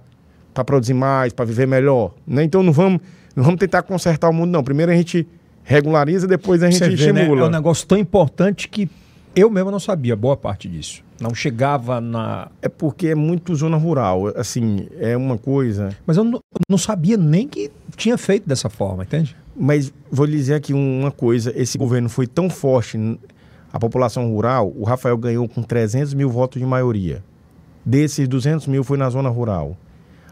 produzir mais, para viver melhor. Né? Então não vamos, não vamos tentar consertar o mundo, não. Primeiro a gente regulariza, depois a gente vê, né? estimula. É um negócio tão importante que eu mesmo não sabia boa parte disso. Não chegava na. É porque é muito zona rural. Assim, é uma coisa. Mas eu não, não sabia nem que tinha feito dessa forma, entende? Mas vou lhe dizer aqui uma coisa: esse governo foi tão forte, a população rural, o Rafael ganhou com 300 mil votos de maioria. Desses 200 mil foi na zona rural.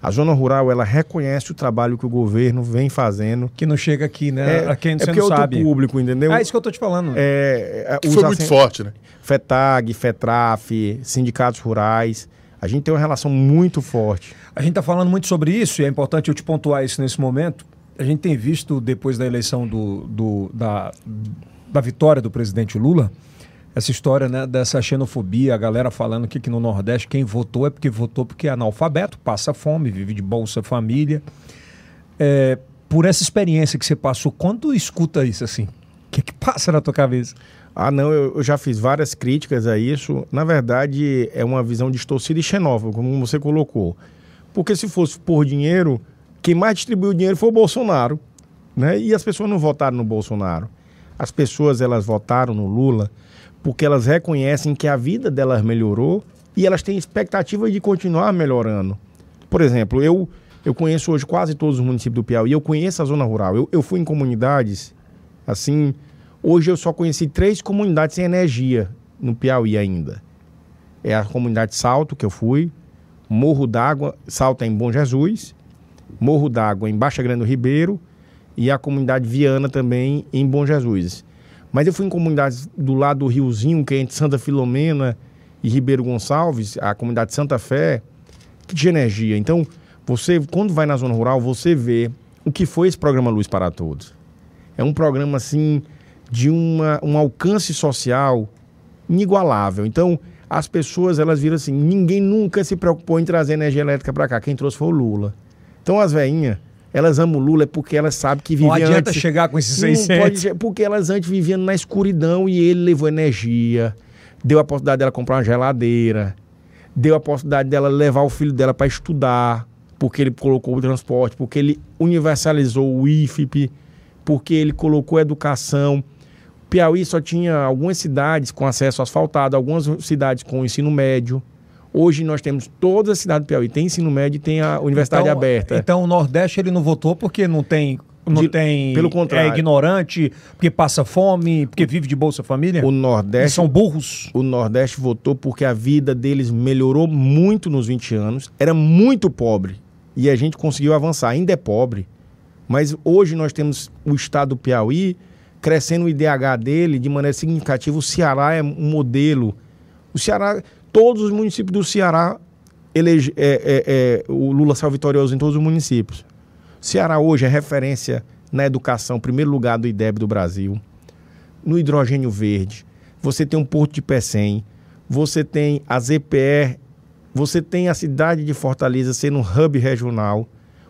A zona rural, ela reconhece o trabalho que o governo vem fazendo. Que não chega aqui, né? a quem é porque é não outro sabe. público, entendeu? É isso que eu tô te falando. É, é, Que foi muito assen- forte, né? FETAG, FETRAF, sindicatos rurais. A gente tem uma relação muito forte. A gente está falando muito sobre isso e é importante eu te pontuar isso nesse momento. A gente tem visto, depois da eleição do, do- da, da vitória do presidente Lula, essa história né, dessa xenofobia, a galera falando que, no Nordeste quem votou é porque votou porque é analfabeto, passa fome, vive de Bolsa Família. É, por essa experiência que você passou, quando escuta isso assim, o que, que passa na tua cabeça? Ah, não, eu, eu já fiz várias críticas a isso. Na verdade, é uma visão distorcida e xenófoba, como você colocou. Porque se fosse por dinheiro, quem mais distribuiu dinheiro foi o Bolsonaro. Né? E as pessoas não votaram no Bolsonaro. As pessoas elas votaram no Lula porque elas reconhecem que a vida delas melhorou e elas têm expectativa de continuar melhorando. Por exemplo, eu, eu conheço hoje quase todos os municípios do Piauí, eu conheço a zona rural. Eu, eu fui em comunidades, assim, hoje eu só conheci três comunidades sem energia no Piauí ainda. É a comunidade Salto, que eu fui, Morro d'Água, Salto é em Bom Jesus, Morro d'Água em Baixa Grande do Ribeiro e a comunidade Viana também em Bom Jesus. Mas eu fui em comunidades do lado do Riozinho, que é entre Santa Filomena e Ribeiro Gonçalves, a comunidade Santa Fé, que tinha energia. Então, você, quando vai na zona rural, você vê o que foi esse programa Luz para Todos. É um programa, assim, de uma, um alcance social inigualável. Então, as pessoas, elas viram assim, ninguém nunca se preocupou em trazer energia elétrica para cá. Quem trouxe foi o Lula. Então, as veinhas, elas amam o Lula é porque elas sabem que Não viviam adianta antes... chegar com esses Não 600. pode porque elas antes viviam na escuridão e ele levou energia, deu a possibilidade dela comprar uma geladeira, deu a possibilidade dela levar o filho dela para estudar, porque ele colocou o transporte, porque ele universalizou o IFP, porque ele colocou educação. Piauí só tinha algumas cidades com acesso asfaltado, algumas cidades com ensino médio. Hoje nós temos toda a cidade do Piauí tem ensino médio e tem a universidade então, aberta. Então o Nordeste ele não votou porque não tem. Não De- tem. pelo contrário. É ignorante, porque passa fome, porque vive de Bolsa Família. o E Nordeste são burros. o Nordeste votou porque a vida deles melhorou muito nos 20 anos. Era muito pobre. E a gente conseguiu avançar. Ainda é pobre. Mas hoje nós temos o estado do Piauí crescendo o IDH dele de maneira significativa. O Ceará é um modelo. O Ceará, todos os municípios do Ceará, elege, é, é, é, o Lula saiu vitorioso em todos os municípios. Ceará hoje é referência na educação, primeiro lugar do IDEB do Brasil no hidrogênio verde, você tem um porto de Pecém, você tem a ZPR, você tem a cidade de Fortaleza sendo um hub regional,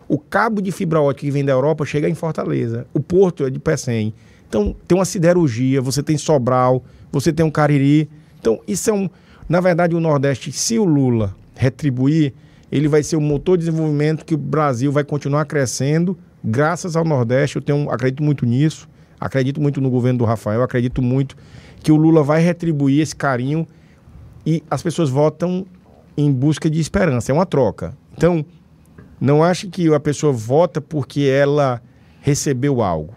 o cabo de fibra ótica que vem da Europa chega em Fortaleza, o porto é de Pecém. Então, tem uma siderurgia, você tem Sobral, você tem um Cariri. Então, isso é um... Na verdade, o Nordeste, se o Lula retribuir, ele vai ser o motor de desenvolvimento que o Brasil vai continuar crescendo graças ao Nordeste. Eu tenho, acredito muito nisso. Acredito muito no governo do Rafael, acredito muito que o Lula vai retribuir esse carinho e as pessoas votam em busca de esperança. É uma troca. Então, não ache que a pessoa vota porque ela recebeu algo.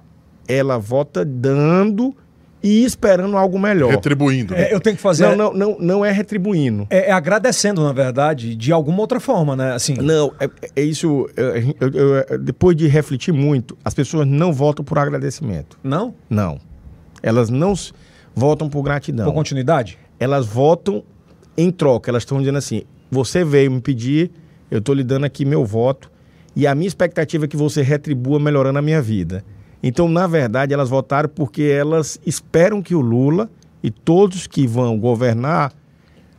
Ela vota dando e esperando algo melhor. Retribuindo. né? É, eu tenho que fazer. Não, não, não, não é retribuindo. É, é agradecendo, na verdade, de alguma outra forma, né? Assim, Não, é, é isso. eu- eu- eu- depois de refletir muito, as pessoas não votam por agradecimento. não? Não. Elas não votam por gratidão. Por continuidade? elas votam em troca. Elas estão dizendo assim: você veio me pedir, eu estou lhe dando aqui meu voto, e a minha expectativa é que você retribua melhorando a minha vida. Então, na verdade, elas votaram porque elas esperam que o Lula e todos que vão governar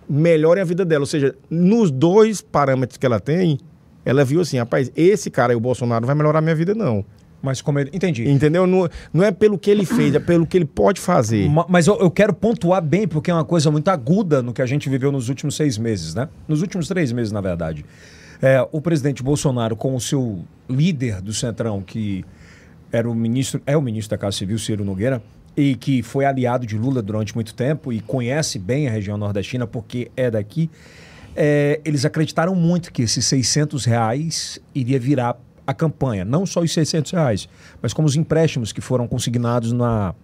melhorem a vida dela. Ou seja, nos dois parâmetros que ela tem, ela viu assim, rapaz, esse cara aí, o Bolsonaro, vai melhorar a minha vida, não. Mas como ele. Entendi. Entendeu? Não, não é pelo que ele fez, é pelo que ele pode fazer. Ma- Mas eu, eu quero pontuar bem, porque é uma coisa muito aguda no que a gente viveu nos últimos seis meses, né? Nos últimos três meses, na verdade. É, o presidente Bolsonaro, com o seu líder do Centrão, que era o ministro, é o ministro da Casa Civil, Ciro Nogueira, e que foi aliado de Lula durante muito tempo e conhece bem a região nordestina porque é daqui, é, eles acreditaram muito que esses 600 reais iria virar a campanha. Não só os 600 reais, mas como os empréstimos que foram consignados na,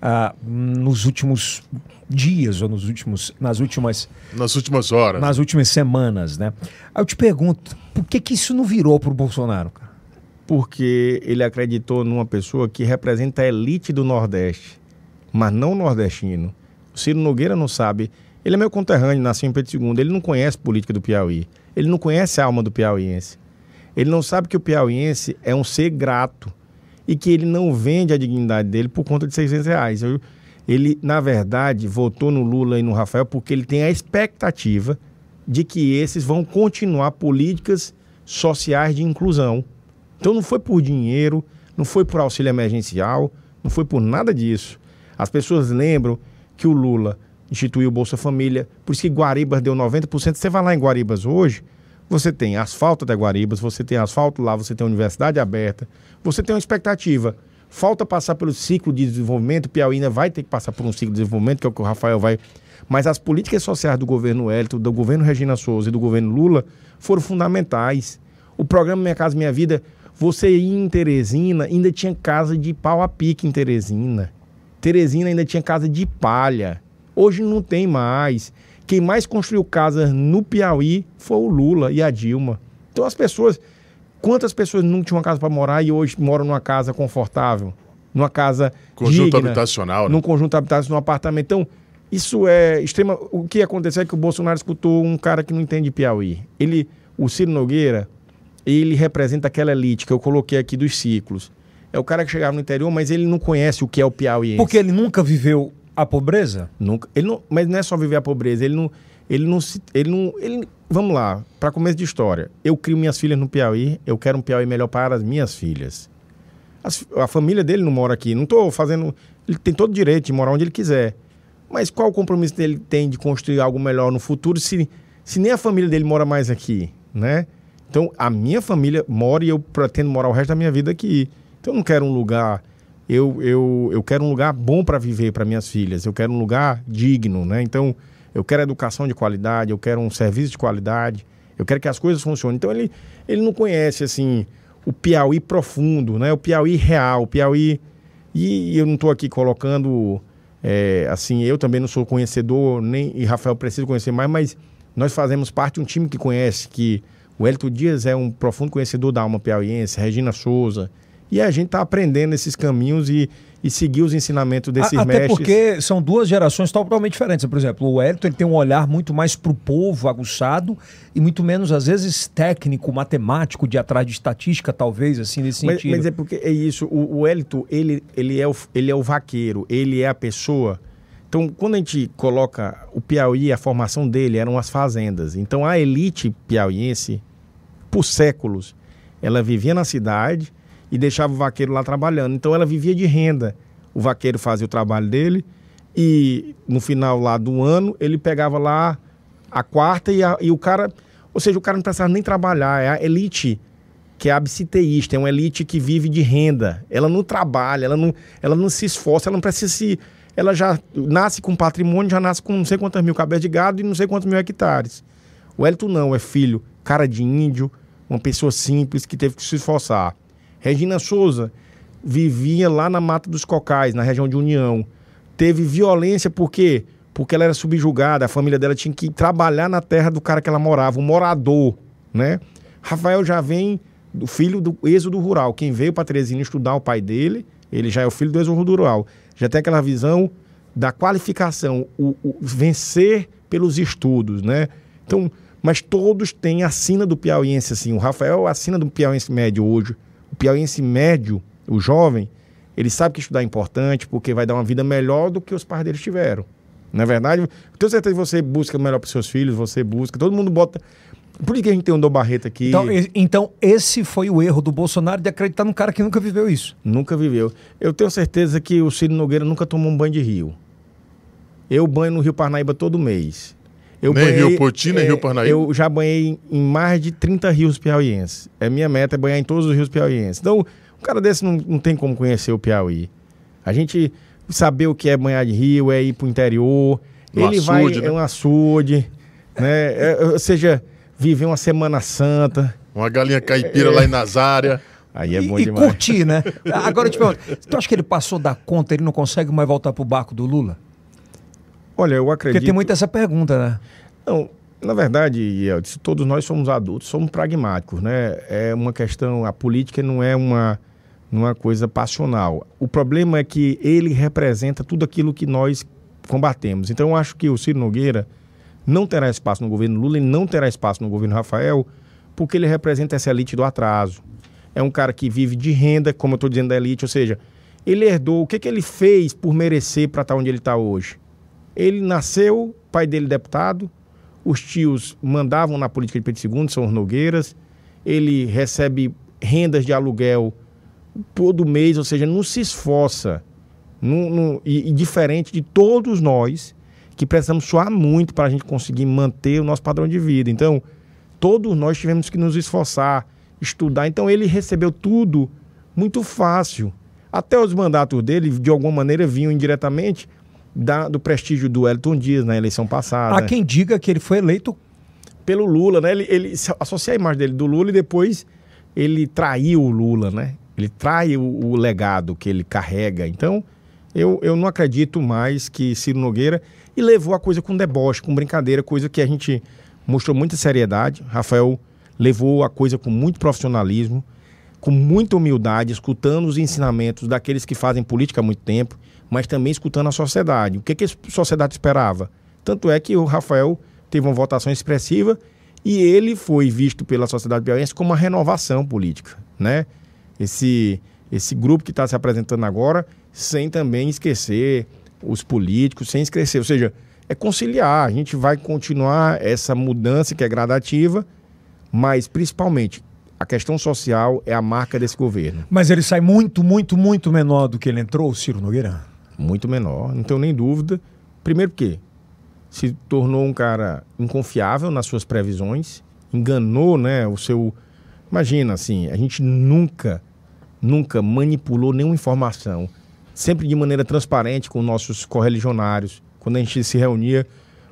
ah, nos últimos dias ou nos últimos, nas últimas Nas últimas horas. nas últimas semanas, né? Aí eu te pergunto, por que que isso não virou pro Bolsonaro, cara? Porque ele acreditou numa pessoa que representa a elite do Nordeste, mas não o nordestino. O Ciro Nogueira não sabe. Ele é meu conterrâneo, nasceu em Pedro II. Ele não conhece política do Piauí. Ele não conhece a alma do piauiense. Ele não sabe que o piauiense é um ser grato e que ele não vende a dignidade dele por conta de 600 reais. Eu- Ele, na verdade, votou no Lula e no Rafael porque ele tem a expectativa de que esses vão continuar políticas sociais de inclusão. Então não foi por dinheiro, não foi por auxílio emergencial, não foi por nada disso. As pessoas lembram que o Lula instituiu o Bolsa Família, por isso que Guaribas deu 90%. Você vai lá em Guaribas hoje, você tem asfalto até Guaribas, você tem asfalto lá, você tem universidade aberta, você tem uma expectativa. Falta passar pelo ciclo de desenvolvimento, Piauí ainda vai ter que passar por um ciclo de desenvolvimento, que é o que o Rafael vai. Mas as políticas sociais do governo Hélito, do governo Regina Souza e do governo Lula foram fundamentais. O programa Minha Casa Minha Vida, você ia em Teresina, ainda tinha casa de pau a pique em Teresina. Teresina ainda tinha casa de palha. Hoje não tem mais. Quem mais construiu casas no Piauí foi o Lula e a Dilma. Então as pessoas, quantas pessoas não tinham uma casa para morar e hoje moram numa casa confortável, numa casa Conjunto digna, habitacional, né? num conjunto habitacional, num apartamento. Então isso é extrema. O que aconteceu é que o Bolsonaro escutou um cara que não entende Piauí. Ele, o Ciro Nogueira, ele representa aquela elite que eu coloquei aqui dos ciclos. É o cara que chegava no interior, mas ele não conhece o que é o Piauí. Porque ele nunca viveu a pobreza? Nunca. Ele não, mas não é só viver a pobreza. Ele não. Ele não. se- Ele não ele, vamos lá, para começo de história. Eu crio minhas filhas no Piauí. Eu quero um Piauí melhor para as minhas filhas. As- a família dele não mora aqui. Não estou fazendo. Ele tem todo o direito de morar onde ele quiser. Mas qual o compromisso dele tem de construir algo melhor no futuro se, se nem a família dele mora mais aqui, né? Então, a minha família mora e eu pretendo morar o resto da minha vida aqui. Então, eu não quero um lugar. Eu, eu, eu quero um lugar bom para viver para minhas filhas. Eu quero um lugar digno, né? Então, eu quero educação de qualidade, eu quero um serviço de qualidade, eu quero que as coisas funcionem. Então, ele, ele não conhece, assim, o Piauí profundo, né? O Piauí real, o Piauí. E, eu não estou aqui colocando. é, assim, eu também não sou conhecedor, nem e Rafael precisa conhecer mais, mas nós fazemos parte de um time que conhece, que o Hélito Dias é um profundo conhecedor da alma piauiense, Regina Souza. E a gente está aprendendo esses caminhos e, e seguir os ensinamentos desses Até mestres. porque são duas gerações totalmente diferentes. Por exemplo, o Hélito ele tem um olhar muito mais pro povo, aguçado, e muito menos, às vezes, técnico, matemático, de atrás de estatística, talvez, assim, nesse Mas, sentido. mas é porque é isso, o, o Hélito, ele, ele, é o, ele é o vaqueiro, ele é a pessoa. Então, quando a gente coloca o Piauí, a formação dele eram as fazendas. Então, a elite piauiense, por séculos, ela vivia na cidade e deixava o vaqueiro lá trabalhando. Então, ela vivia de renda. O vaqueiro fazia o trabalho dele e, no final lá do ano, ele pegava lá a quarta e, a- e o cara... Ou seja, o cara não precisava nem trabalhar. É a elite que é absiteísta, é uma elite que vive de renda. Ela não trabalha, ela não, ela não se esforça, ela não precisa se. Ela já nasce com patrimônio, já nasce com não sei quantas mil cabeças de gado e não sei quantos mil hectares. O Elton não, é filho, cara de índio, uma pessoa simples que teve que se esforçar. Regina Souza vivia lá na Mata dos Cocais, na região de União. Teve violência por quê? Porque ela era subjugada, a família dela tinha que trabalhar na terra do cara que ela morava, um morador, né? Rafael já vem do filho do êxodo rural. Quem veio para Teresina estudar o pai dele, ele já é o filho do êxodo rural. Já tem aquela visão da qualificação, o, o vencer pelos estudos, né? Então, mas todos têm a sina do piauiense, assim. O Rafael é a sina do piauiense médio hoje. O piauiense médio, o jovem, Ele sabe que estudar é importante porque vai dar uma vida melhor do que os pais deles tiveram. Não é verdade? Eu tenho certeza que você busca melhor para seus filhos, você busca, todo mundo bota. Por que a gente tem um Dom Barreto aqui? Então, então, esse foi o erro do Bolsonaro de acreditar num cara que nunca viveu isso. Nunca viveu. Eu tenho certeza que o Ciro Nogueira nunca tomou um banho de rio. Eu banho no Rio Parnaíba todo mês. Eu nem banhei, Rio Poti, nem é, Rio Parnaíba? Eu já banhei em mais de 30 rios piauienses. É minha meta é banhar em todos os rios piauienses. Então, um cara desse não, não tem como conhecer o Piauí. A gente saber o que é banhar de rio, é ir pro interior. No ele açude, vai, né? é um açude, né? É, ou seja, viver uma Semana Santa. Uma galinha caipira é, lá em Nazária. Aí é bom e, demais. E curtir, né? Agora, tipo, tu acha que ele passou da conta, ele não consegue mais voltar pro barco do Lula? Olha, eu acredito... Porque tem muito essa pergunta, né? Não, na verdade, todos nós somos adultos, somos pragmáticos, né? É uma questão, a política não é uma, não é uma coisa passional. O problema é que ele representa tudo aquilo que nós combatemos. Então, eu acho que o Ciro Nogueira não terá espaço no governo Lula e não terá espaço no governo Rafael, porque ele representa essa elite do atraso. É um cara que vive de renda, como eu estou dizendo da elite, ou seja, ele herdou o que, que ele fez por merecer para estar tá onde ele está hoje. Ele nasceu, pai dele deputado, os tios mandavam na política de Pedro II, são os Nogueiras, ele recebe rendas de aluguel todo mês, ou seja, não se esforça. E, e, diferente de todos nós que precisamos suar muito para a gente conseguir manter o nosso padrão de vida. Então, todos nós tivemos que nos esforçar, estudar. Então, ele recebeu tudo muito fácil. Até os mandatos dele, de alguma maneira, vinham indiretamente da, do prestígio do Elton Dias na eleição passada. Há quem diga que ele foi eleito pelo Lula, né? Ele, ele associa a imagem dele do Lula e depois ele traiu o Lula, né? Ele trai o, o legado que ele carrega. Então, eu, eu não acredito mais que Ciro Nogueira e levou a coisa com deboche, com brincadeira, coisa que a gente mostrou muita seriedade. Rafael levou a coisa com muito profissionalismo, com muita humildade, escutando os ensinamentos daqueles que fazem política há muito tempo mas também escutando a sociedade. O que, que a sociedade esperava? Tanto é que o Rafael teve uma votação expressiva e ele foi visto pela sociedade piauiense como uma renovação política, né? Esse, esse grupo que está se apresentando agora, sem também esquecer os políticos, sem esquecer, ou seja, é conciliar. A gente vai continuar essa mudança que é gradativa, mas principalmente a questão social é a marca desse governo. Mas ele sai muito, muito, muito menor do que ele entrou, Ciro Nogueira? muito menor, não tenho nem dúvida. Primeiro porque se tornou um cara inconfiável nas suas previsões, enganou, né, o seu Imagina assim, a gente nunca nunca manipulou nenhuma informação, sempre de maneira transparente com nossos correligionários. Quando a gente se reunia,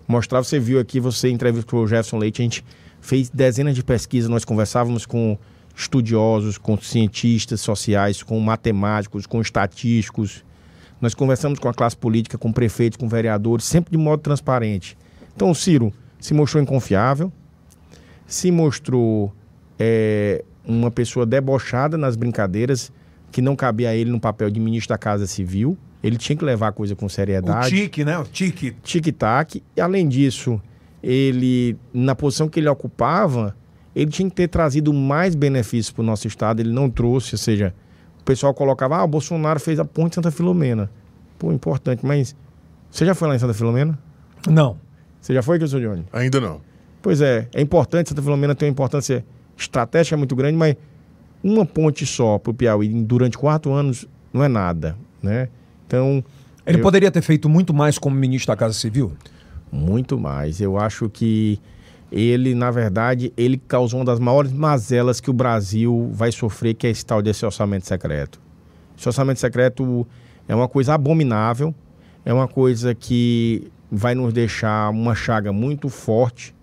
mostrava, você viu aqui, você entrevistou o Jefferson Leite, a gente fez dezenas de pesquisas, nós conversávamos com estudiosos, com cientistas sociais, com matemáticos, com estatísticos, nós conversamos com a classe política, com prefeitos, com vereadores, sempre de modo transparente. Então, o Ciro se mostrou inconfiável, se mostrou é, uma pessoa debochada nas brincadeiras, que não cabia a ele no papel de ministro da Casa Civil. Ele tinha que levar a coisa com seriedade. O tique, né? O tique. Tic-tac. E, além disso, ele, na posição que ele ocupava, ele tinha que ter trazido mais benefícios para o nosso Estado. Ele não trouxe, ou seja, o pessoal colocava, ah, o Bolsonaro fez a ponte Santa Filomena. Pô, importante, mas você já foi lá em Santa Filomena? Não. Você já foi, que eu sou Johnny? Ainda não. Pois é, é importante, Santa Filomena tem uma importância estratégica muito grande, mas uma ponte só para o Piauí durante quatro anos não é nada, né? Então... Ele eu... poderia ter feito muito mais como ministro da Casa Civil? Muito mais. Eu acho que ele, na verdade, ele causou uma das maiores mazelas que o Brasil vai sofrer, que é esse tal desse orçamento secreto. Esse orçamento secreto é uma coisa abominável, é uma coisa que vai nos deixar uma chaga muito forte,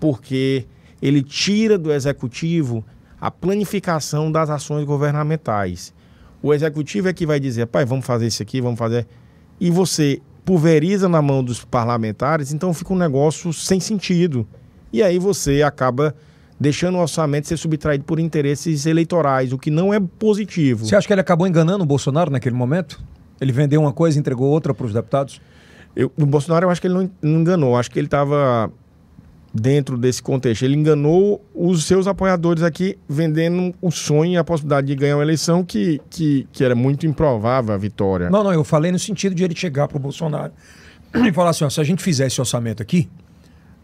porque ele tira do executivo a planificação das ações governamentais. O executivo é que vai dizer, pai, vamos fazer isso aqui, vamos fazer. E você pulveriza na mão dos parlamentares, então fica um negócio sem sentido. E aí você acaba deixando o orçamento ser subtraído por interesses eleitorais, o que não é positivo. Você acha que ele acabou enganando o Bolsonaro naquele momento? Ele vendeu uma coisa e entregou outra para os deputados? Eu, o Bolsonaro, eu acho que ele não, não enganou. Eu acho que ele estava dentro desse contexto. Ele enganou os seus apoiadores aqui, vendendo o sonho e a possibilidade de ganhar uma eleição que, que, que era muito improvável a vitória. Não, não, eu falei no sentido de ele chegar pro Bolsonaro e falar assim: ó, se a gente fizer esse orçamento aqui,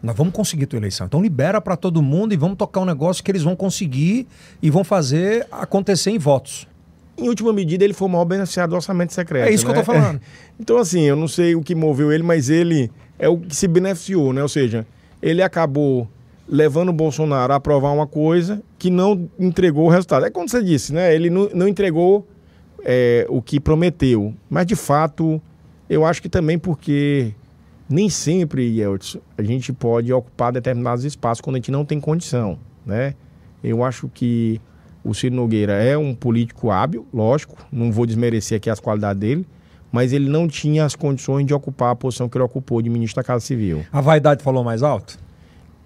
nós vamos conseguir tua eleição. Então libera para todo mundo e vamos tocar um negócio que eles vão conseguir e vão fazer acontecer em votos. Em última medida, ele foi o maior beneficiário do orçamento secreto. É isso que né? eu tô falando. Então, assim, eu não sei o que moveu ele, mas ele é o que se beneficiou, né? Ou seja, ele acabou levando o Bolsonaro a aprovar uma coisa que não entregou o resultado. É como você disse, né? Ele não, não entregou é, o que prometeu. Mas, de fato, eu acho que também porque nem sempre, Yeltsin, a gente pode ocupar determinados espaços quando a gente não tem condição, né? Eu acho que o Ciro Nogueira é um político hábil, lógico, não vou desmerecer aqui as qualidades dele, mas ele não tinha as condições de ocupar a posição que ele ocupou de ministro da Casa Civil. A vaidade falou mais alto?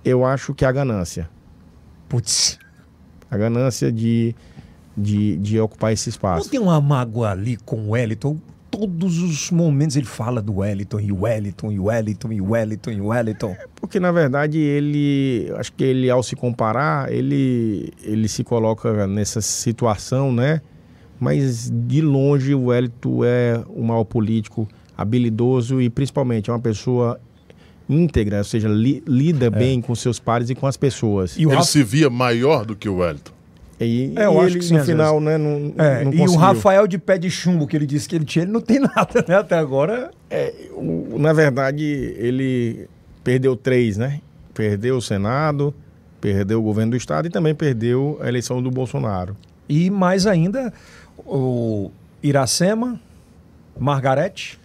Eu acho que a ganância. Putz. A ganância de, de, de ocupar esse Não espaço. tem uma mágoa ali com o Wellington? Todos os momentos ele fala do Wellington, e o Wellington, e o Wellington, e o Wellington, e o Wellington. Porque, na verdade, ele. Acho que ele, ao se comparar, ele, ele se coloca nessa situação, né? Mas, de longe, o Wellington é um maior político, habilidoso e, principalmente, é uma pessoa íntegra, ou seja, li- lida bem com seus pares e com as pessoas. E o Ele Rafa- se via maior do que o Wellington. E, É, eu e acho ele, que sim, no final, né, não, É, não e o. Rafael de pé de chumbo que ele disse que ele tinha, ele não tem nada, né? Até agora. O- na verdade, ele perdeu três, né? Perdeu o Senado, perdeu o governo do Estado e também perdeu a eleição do Bolsonaro. E mais ainda, o Iracema, Margarete.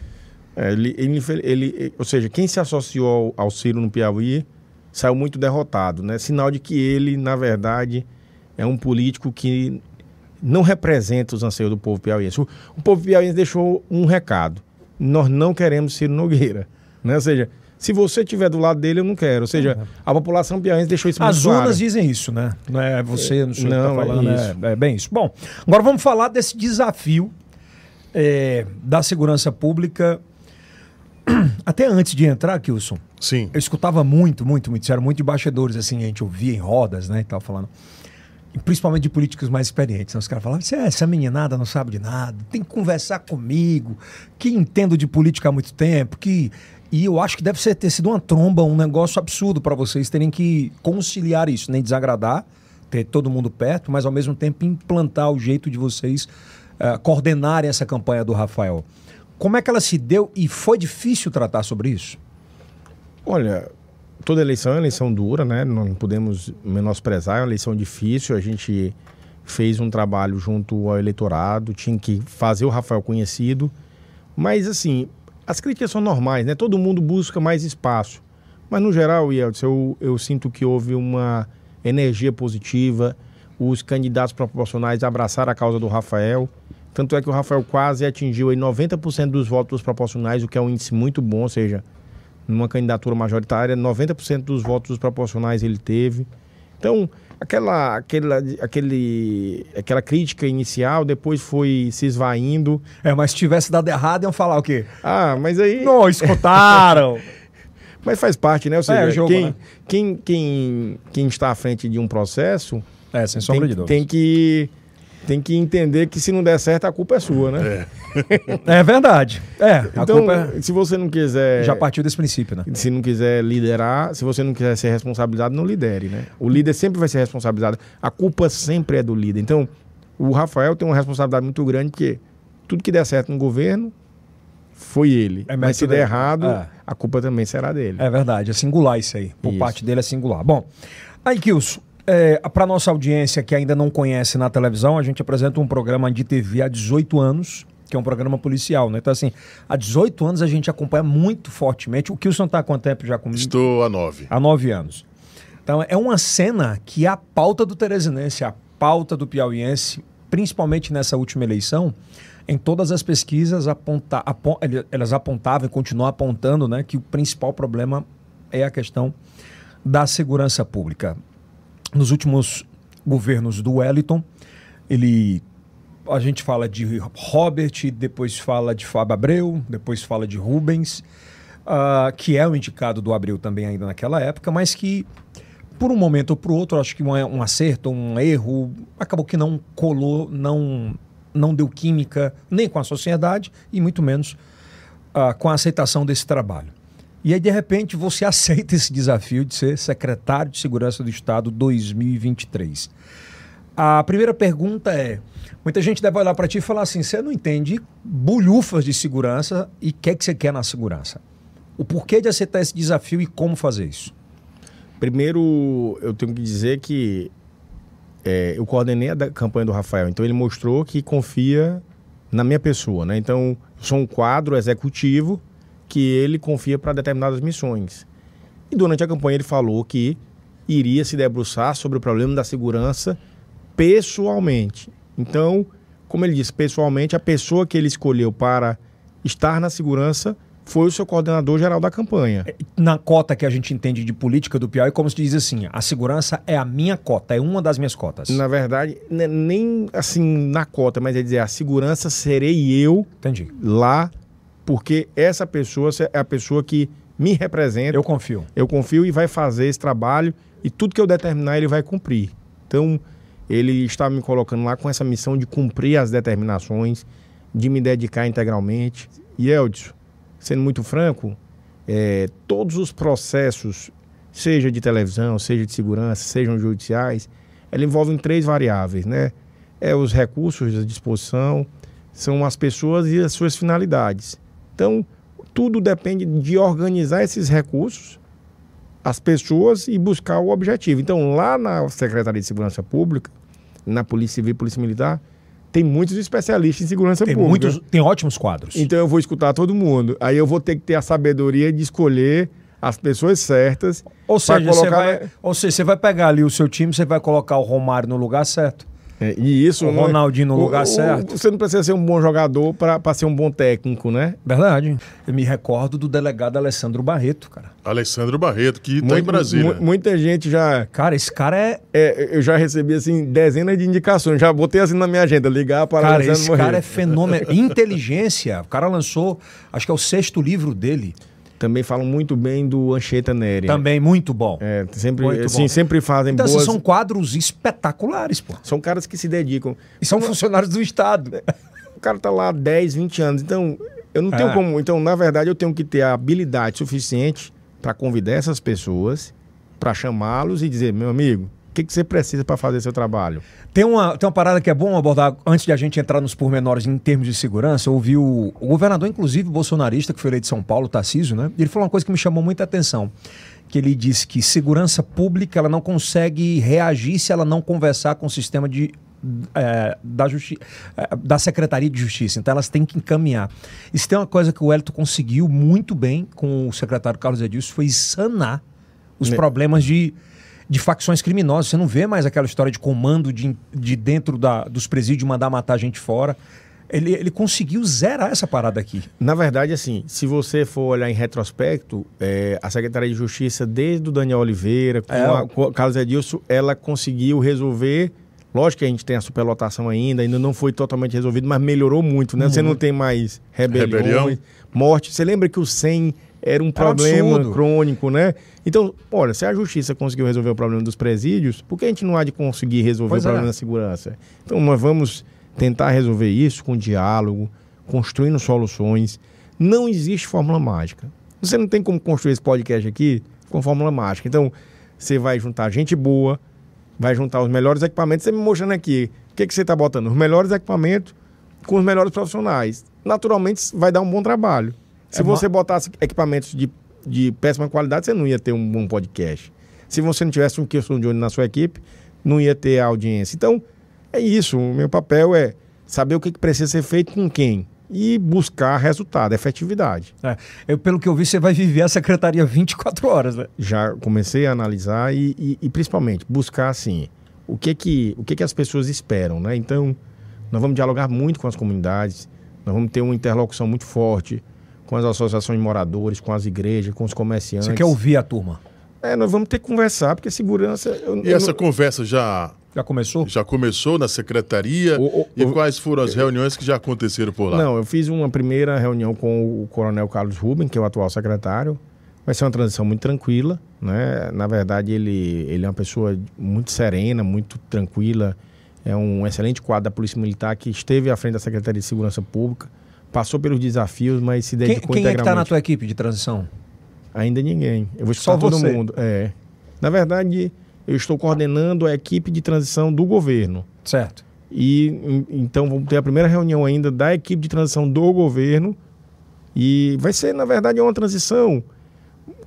É, ele, ele, ele- ou seja, quem se associou ao, ao Ciro no Piauí saiu muito derrotado, né? Sinal de que ele, na verdade, é um político que não representa os anseios do povo piauiense. O, o povo piauiense deixou um recado: nós não queremos Ciro Nogueira, né? Ou seja, se você estiver do lado dele, eu não quero. Ou seja, a população piauiense deixou isso muito As claro. urnas dizem isso, né? Não é você, não sou eu que Não, tá é falando. isso. É, é bem isso. Bom, agora vamos falar desse desafio é, da segurança pública. Até antes de entrar, Kilson, Sim. eu escutava muito, muito, muito, sério, muito de bastidores, assim, a gente ouvia em rodas, né, e tal, falando. Principalmente de políticos mais experientes. Né? Os caras falavam, "Cê é, essa meninada não sabe de nada, tem que conversar comigo, que entendo de política há muito tempo, que... E eu acho que deve ser, ter sido uma tromba, um negócio absurdo para vocês terem que conciliar isso, nem desagradar, ter todo mundo perto, mas ao mesmo tempo implantar o jeito de vocês eh, coordenarem essa campanha do Rafael. Como é que ela se deu e foi difícil tratar sobre isso? Olha, toda eleição é uma eleição dura, né? Não podemos menosprezar, é uma eleição difícil. A gente fez um trabalho junto ao eleitorado, tinha que fazer o Rafael conhecido. Mas, assim, as críticas são normais, né? Todo mundo busca mais espaço. Mas, no geral, Yeltsin, eu, eu sinto que houve uma energia positiva. Os candidatos proporcionais abraçaram a causa do Rafael. Tanto é que o Rafael quase atingiu aí 90% dos votos proporcionais, o que é um índice muito bom, ou seja, numa candidatura majoritária, 90% dos votos proporcionais ele teve. Então, aquela, aquela, aquele, aquela crítica inicial depois foi se esvaindo. É, mas se tivesse dado errado, iam falar o quê? Ah, mas aí. Não, escutaram! Mas faz parte, né? Ou seja, É, jogo, quem, né? quem, quem, quem está à frente de um processo é, sem sombra de tem, dúvida. tem que tem que entender que se não der certo a culpa é sua, né? É verdade. É, a Então, culpa é- se você não quiser já partiu desse princípio, né? se não quiser liderar, se você não quiser ser responsabilizado, não lidere, né? O líder sempre vai ser responsabilizado. A culpa sempre é do líder. Então, o Rafael tem uma responsabilidade muito grande porque tudo que der certo no governo foi ele. É Mas se der dele. errado, É. a culpa também será dele. É verdade, é singular isso aí. Por Isso. parte dele é singular. Bom, aí, Kilson, é, para nossa audiência que ainda não conhece na televisão, a gente apresenta um programa de TV há 18 anos, que é um programa policial, né? Então, assim, há 18 anos a gente acompanha muito fortemente. O Kilson tá há quanto tempo já comigo? Estou a nove. Há nove anos. Então, é uma cena que é a pauta do Teresinense, a pauta do Piauiense, principalmente nessa última eleição, em todas as pesquisas aponta, elas apontavam e continuam apontando né, que o principal problema é a questão da segurança pública. Nos últimos governos do Wellington, ele a gente fala de Robert, depois fala de Fábio Abreu, depois fala de Rubens. uh, que é o indicado do Abril também ainda naquela época, mas que por um momento ou por outro, acho que um, um acerto, um erro, acabou que não colou, não, não deu química nem com a sociedade e muito menos uh, com a aceitação desse trabalho. E aí, de repente, você aceita esse desafio de ser secretário de Segurança do Estado 2023. A primeira pergunta é: muita gente deve olhar para ti e falar assim, você não entende bulhufas de segurança e o que, é que você quer na segurança? O porquê de aceitar esse desafio e como fazer isso? Primeiro, eu tenho que dizer que é, eu coordenei a campanha do Rafael, então ele mostrou que confia na minha pessoa, né? Então, eu sou um quadro executivo que ele confia para determinadas missões. E durante a campanha ele falou que iria se debruçar sobre o problema da segurança pessoalmente. Então, como ele disse, pessoalmente, a pessoa que ele escolheu para estar na segurança foi o seu coordenador geral da campanha. É, na cota que a gente entende de política do Piauí, como se diz assim, a segurança é a minha cota, é uma das minhas cotas. Na verdade, né, nem assim na cota, mas é dizer, a segurança serei eu Entendi. lá, porque essa pessoa é a pessoa que me representa. Eu confio. Eu confio e vai fazer esse trabalho e tudo que eu determinar ele vai cumprir. Então, ele está me colocando lá com essa missão de cumprir as determinações, de me dedicar integralmente. E Eldson, sendo muito franco, é, todos os processos, seja de televisão, seja de segurança, sejam judiciais, ela envolvem três variáveis, né? É os recursos à disposição, são as pessoas e as suas finalidades. Então, tudo depende de organizar esses recursos, as pessoas e buscar o objetivo. Então, lá na Secretaria de Segurança Pública, na Polícia Civil e Polícia Militar, tem muitos especialistas em segurança tem pública. Muitos, tem ótimos quadros. Então eu vou escutar todo mundo. Aí eu vou ter que ter a sabedoria de escolher as pessoas certas. Ou seja, você vai, ou seja, você vai pegar ali o seu time, você vai colocar o Romário no lugar certo. É, e isso, o Ronaldinho no lugar o, certo. Você não precisa ser um bom jogador para ser um bom técnico, né? Verdade. Eu me recordo do delegado Alessandro Barreto, cara. Alessandro Barreto, que está em Brasília. Muita gente já. Cara, esse cara é... é. Eu já recebi, assim, dezenas de indicações. Já botei assim na minha agenda, ligar para cara, Alessandro Esse Barreto. cara é fenômeno. Inteligência. O cara lançou, acho que é o sexto livro dele. Também falam muito bem do Anchieta Neri. Também, muito bom. É, sempre, muito assim, bom. sempre fazem então, assim, boas... são quadros espetaculares, pô. São caras que se dedicam. E são funcionários do Estado. O cara tá lá há 10, 20 anos. Então, eu não tenho é. como... Então, na verdade, eu tenho que ter a habilidade suficiente para convidar essas pessoas, para chamá-los e dizer, meu amigo, o que, que você precisa para fazer seu trabalho? Tem uma, tem uma parada que é bom abordar antes de a gente entrar nos pormenores em termos de segurança. Eu ouvi o, o governador, inclusive bolsonarista, que foi eleito de São Paulo, Tarcísio, né? Ele falou uma coisa que me chamou muita atenção. Que ele disse que segurança pública ela não consegue reagir se ela não conversar com o sistema de é, da, justi é, da Secretaria de Justiça. Então elas têm que encaminhar. Isso tem uma coisa que o Hélito conseguiu muito bem com o secretário Carlos Edilson, foi sanar os problemas de de facções criminosas. Você não vê mais aquela história de comando de, de dentro da, dos presídios mandar matar gente fora. Ele, ele conseguiu zerar essa parada aqui. Na verdade, assim, se você for olhar em retrospecto, é, a Secretaria de Justiça, desde o Daniel Oliveira, com, é, a, com o Carlos Edilson, ela conseguiu resolver. Lógico que a gente tem a superlotação ainda, ainda não foi totalmente resolvido, mas melhorou muito, né? Uhum. Você não tem mais rebeliões, Rebelião. morte. Você lembra que o 100 era um problema absurdo. crônico, né? Então, olha, se a justiça conseguiu resolver o problema dos presídios, por que a gente não há de conseguir resolver pois o problema é. da segurança? Então, nós vamos tentar resolver isso com diálogo, construindo soluções. Não existe fórmula mágica. Você não tem como construir esse podcast aqui com fórmula mágica. Então, você vai juntar gente boa, vai juntar os melhores equipamentos. Você me mostrando aqui, o que, que você está botando? Os melhores equipamentos com os melhores profissionais. Naturalmente, vai dar um bom trabalho. Se é você uma... botasse equipamentos de, de péssima qualidade, você não ia ter um bom podcast. Se você não tivesse um Kirsten Jones na sua equipe, não ia ter audiência. Então, é isso. O meu papel é saber o que precisa ser feito com quem e buscar resultado, efetividade. É, eu, pelo que eu vi, você vai viver a secretaria 24 horas, né? Já comecei a analisar e, e, e principalmente buscar assim o que que o que que as pessoas esperam, né? Então nós vamos dialogar muito com as comunidades, nós vamos ter uma interlocução muito forte com as associações de moradores, com as igrejas, com os comerciantes. Você quer ouvir a turma? É, nós vamos ter que conversar, porque segurança. Eu, e eu essa não... conversa já Já começou? Já começou na secretaria? O- o- e o- quais foram as reuniões que já aconteceram por lá? Não, eu fiz uma primeira reunião com o Coronel Carlos Ruben, que é o atual secretário. Vai ser uma transição muito tranquila, né? Na verdade, ele, ele é uma pessoa muito serena, muito tranquila. É um excelente quadro da Polícia Militar que esteve à frente da Secretaria de Segurança Pública, passou pelos desafios, mas se Quem, dedicou quem é que está na tua equipe de transição? Ainda ninguém. Eu vou Só escutar todo você. mundo. É. Na verdade, eu estou coordenando a equipe de transição do governo. Certo. E então vamos ter a primeira reunião ainda da equipe de transição do governo. E vai ser, na verdade, uma transição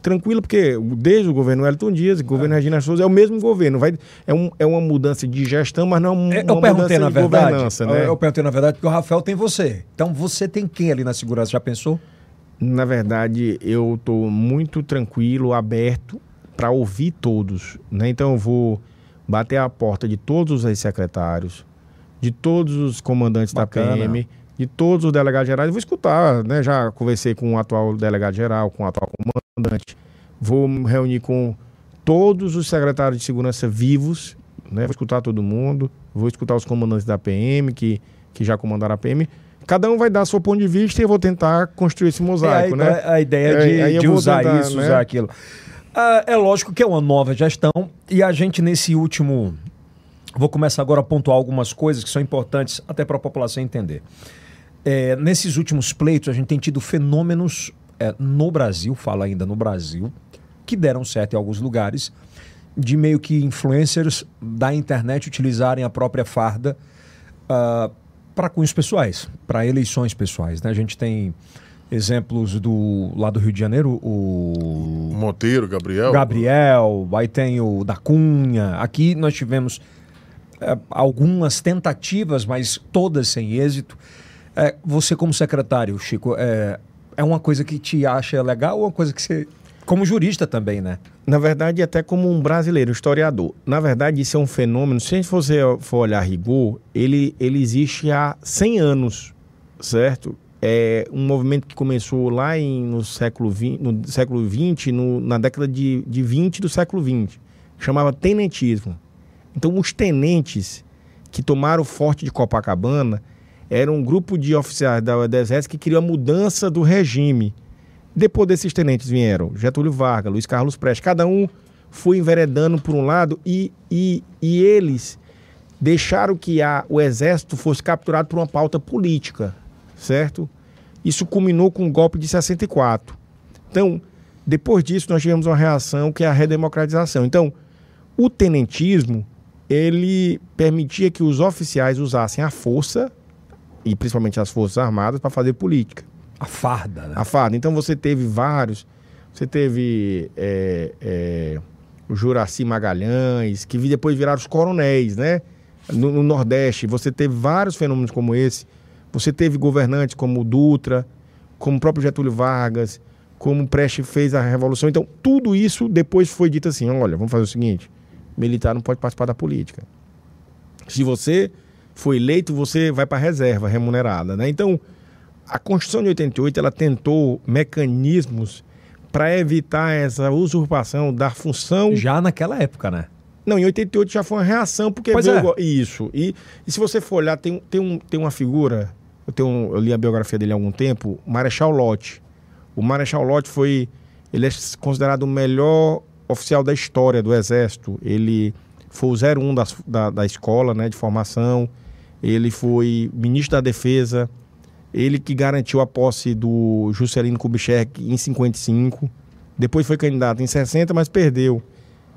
tranquila, porque desde o governo Elton Dias, o governo Regina Souza é o mesmo governo. Vai, é, um, é uma mudança de gestão, mas não é um- É, uma eu perguntei, mudança na de verdade. governança. Né? eu, eu perguntei, na verdade, porque o Rafael tem você. Então você tem quem ali na segurança? Já pensou? Na verdade, eu estou muito tranquilo, aberto para ouvir todos. Né? Então, eu vou bater a porta de todos os secretários, de todos os comandantes Bacana. da PM, de todos os delegados gerais. Eu vou escutar, né? já conversei com o atual delegado geral, com o atual comandante. Vou me reunir com todos os secretários de segurança vivos, né? vou escutar todo mundo, vou escutar os comandantes da PM, que, que já comandaram a PM. Cada um vai dar seu ponto de vista e eu vou tentar construir esse mosaico, É, né? a, a ideia de, É, de vou usar tentar, isso, né? usar aquilo. Ah, é lógico que é uma nova gestão e a gente nesse último. Vou começar agora a pontuar algumas coisas que são importantes até para a população entender. É, nesses últimos pleitos, a gente tem tido fenômenos é, no Brasil, fala ainda no Brasil, que deram certo em alguns lugares, de meio que influencers da internet utilizarem a própria farda para cunhos pessoais, para eleições pessoais. Né? A gente tem exemplos do lá do Rio de Janeiro, o Monteiro, Gabriel? Gabriel, aí tem o da Cunha. Aqui nós tivemos é, algumas tentativas, mas todas sem êxito. É, você como secretário, Chico, é, é uma coisa que te acha legal ou uma coisa que você... Como jurista também, né? Na verdade, até como um brasileiro, historiador. Na verdade, isso é um fenômeno, se você for olhar rigor, ele, ele existe há 100 anos, certo? É um movimento que começou lá em, no século XX, no século 20, no, na década de, de 20 do século 20. Chamava tenentismo. Então, os tenentes que tomaram o forte de Copacabana eram um grupo de oficiais da, exército que queriam a mudança do regime. Depois desses tenentes vieram Getúlio Vargas, Luiz Carlos Prestes. Cada um foi enveredando por um lado e, e, e eles deixaram que a, o exército fosse capturado por uma pauta política, certo? Isso culminou com o golpe de 64. Então, depois disso, nós tivemos uma reação que é a redemocratização. Então, o tenentismo, ele permitia que os oficiais usassem a força, e principalmente as forças armadas, para fazer política. A farda, né? A farda. Então você teve vários. Você teve é, é, o Juraci Magalhães, que depois viraram os coronéis, né? No, no Nordeste. Você teve vários fenômenos como esse. Você teve governantes como o Dutra, como o próprio Getúlio Vargas, como o Prestes fez a Revolução. Então, tudo isso depois foi dito assim: olha, vamos fazer o seguinte: militar não pode participar da política. Se você for eleito, você vai para a reserva remunerada, né? Então, a Constituição de 88 ela tentou mecanismos para evitar essa usurpação da função. Já naquela época, né? Não, em 88 já foi uma reação, porque Pois veio é. isso. E, e se você for olhar, tem, tem, um, tem uma figura, eu, tenho, eu li a biografia dele há algum tempo, Marechal Lott. O Marechal Lott foi. Ele é considerado o melhor oficial da história do Exército. Ele foi o 01 das- da, da escola né, de formação. Ele foi ministro da Defesa. Ele que garantiu a posse do Juscelino Kubitschek em 55. Depois foi candidato em 60, mas perdeu.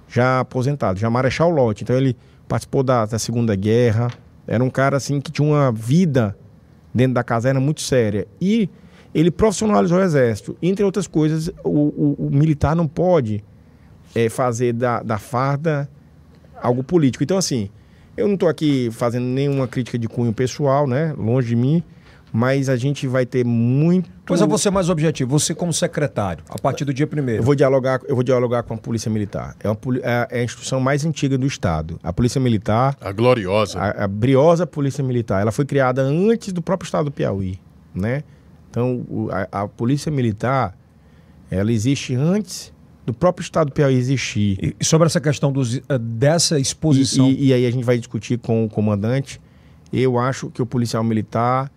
Já aposentado, já Marechal Lott. Então ele participou da, da Segunda Guerra. Era um cara assim que tinha uma vida dentro da caserna muito séria. E ele profissionalizou o exército. Entre outras coisas, o, o- o militar não pode eh, fazer da, da farda algo político. Então, assim, eu não estou aqui fazendo nenhuma crítica de cunho pessoal, né? Longe de mim. Mas a gente vai ter muito. Pois eu vou ser mais objetivo. Você como secretário, a partir do dia primeiro. Eu vou dialogar, eu vou dialogar com a Polícia Militar. É, uma, é- é a instituição mais antiga do Estado. A Polícia Militar, A gloriosa. a, a briosa Polícia Militar, ela foi criada antes do próprio Estado do Piauí, né? Então, a, a Polícia Militar, ela existe antes do próprio Estado do Piauí existir. E sobre essa questão dos, eh, dessa exposição. E, e, e, aí a gente vai discutir com o comandante. Eu acho que o policial militar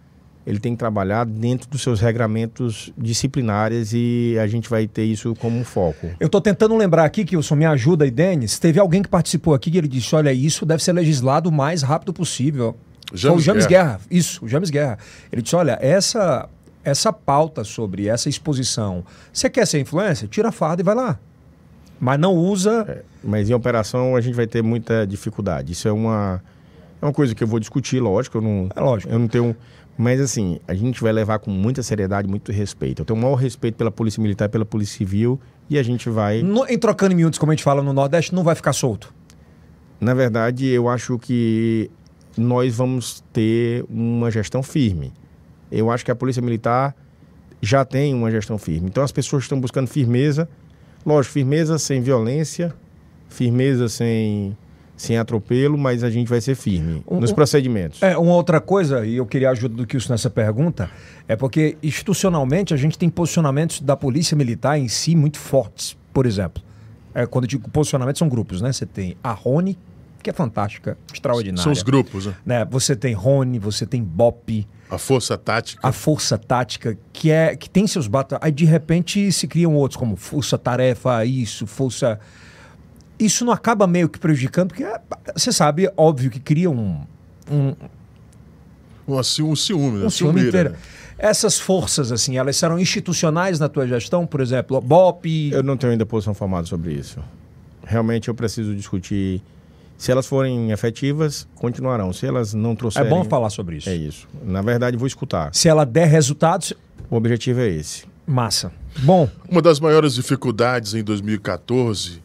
ele tem que trabalhar dentro dos seus regramentos disciplinares e a gente vai ter isso como um foco. Eu estou tentando lembrar aqui, que o senhor me ajuda aí, Denis. Teve alguém que participou aqui e ele disse: olha, isso deve ser legislado o mais rápido possível. James Foi o James Guerra. Guerra. Isso, o James Guerra. Ele disse: olha, essa, essa pauta sobre essa exposição, você quer ser influencer? Tira a farda e vai lá. Mas não usa. Mas em operação a gente vai ter muita dificuldade. Isso é uma, é uma coisa que eu vou discutir, lógico. Eu não, É lógico. Eu não tenho. Mas assim, a gente vai levar com muita seriedade, muito respeito. Eu tenho o maior respeito pela Polícia Militar e pela Polícia Civil e a gente vai. No- em trocando em miúdos, como a gente fala no Nordeste, não vai ficar solto. Na verdade, eu acho que nós vamos ter uma gestão firme. Eu acho que a Polícia Militar já tem uma gestão firme. Então as pessoas estão buscando firmeza. Lógico, firmeza sem violência, firmeza sem, sem atropelo, mas a gente vai ser firme Um- nos procedimentos. É, uma outra coisa, e eu queria a ajuda do Kilson nessa pergunta, é porque institucionalmente a gente tem posicionamentos da polícia militar em si muito fortes. Por exemplo, é, quando eu digo posicionamentos, são grupos, né? Você tem a Rony, que é fantástica, extraordinária. São os grupos, né? né? Você tem Rony, você tem BOP, A força tática. a Força Tática, que é que tem seus batalhões. Aí de repente se criam outros, como Força Tarefa, isso, Força. Isso não acaba meio que prejudicando, porque é, você sabe, óbvio que cria um, um, Um, assim, um ciúme, né? um ciúme inteiro. né? Essas forças, assim, elas serão institucionais na tua gestão, por exemplo, BOP. Eu não tenho ainda posição formada sobre isso. Realmente eu preciso discutir. Se elas forem efetivas, continuarão. Se elas não É trouxerem. bom falar sobre isso. É isso. Na verdade, vou escutar. Se ela der resultados, O objetivo é esse. massa. Bom, Uma das maiores dificuldades em 2014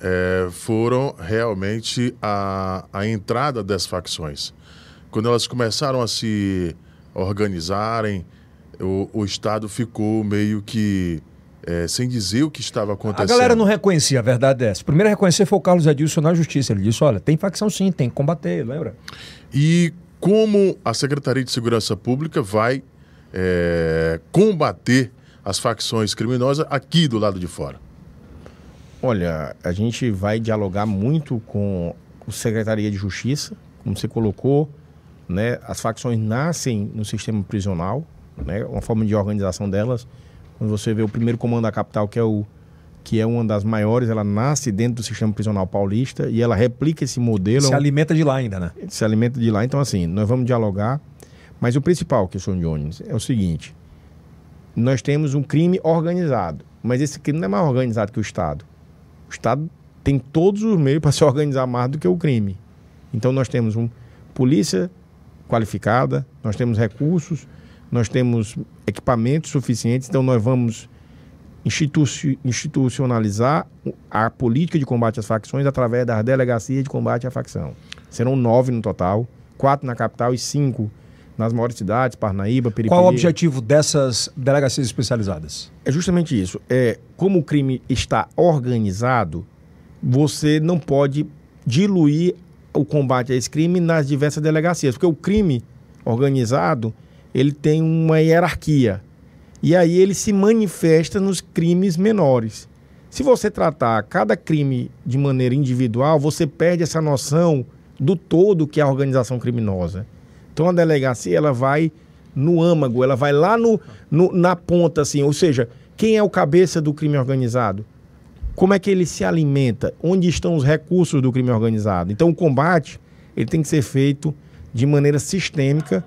eh, foram realmente a, a entrada das facções. Quando elas começaram a se organizarem, o, o Estado ficou meio que eh, sem dizer o que estava a acontecendo. galera não reconhecia, a verdade é essa. O primeiro a reconhecer foi o Carlos Edilson na justiça. Ele disse: olha, tem facção sim, tem que combater, lembra? E como a Secretaria de Segurança Pública vai eh, combater as facções criminosas aqui do lado de fora? Olha, a gente vai dialogar muito com a Secretaria de Justiça, como você colocou, né? As facções nascem no sistema prisional, né? Uma forma de organização delas. Quando você vê o primeiro comando da capital, que é o que é uma das maiores, ela nasce dentro do sistema prisional paulista e ela replica esse modelo. Se alimenta de lá ainda, né? se alimenta de lá. Então, assim, nós vamos dialogar. Mas o principal, que sou Jones, é o seguinte: nós temos um crime organizado, mas esse crime não é mais organizado que o Estado. O Estado tem todos os meios para se organizar mais do que o crime. Então, nós temos uma polícia qualificada, nós temos recursos, nós temos equipamentos suficientes, então nós vamos instituci- institucionalizar a política de combate às facções através das delegacias de combate à facção. Serão nove no total, quatro na capital e cinco nas maiores cidades, Parnaíba, Periferia. Qual o objetivo dessas delegacias especializadas? É justamente isso. É, como o crime está organizado, você não pode diluir o combate a esse crime nas diversas delegacias, porque o crime organizado, ele tem uma hierarquia. E aí ele se manifesta nos crimes menores. Se você tratar cada crime de maneira individual, você perde essa noção do todo que é a organização criminosa. Então a delegacia ela vai no âmago, ela vai lá no, no- na ponta, assim, ou seja, quem é o cabeça do crime organizado? Como é que ele se alimenta? Onde estão os recursos do crime organizado? Então o combate ele tem que ser feito de maneira sistêmica,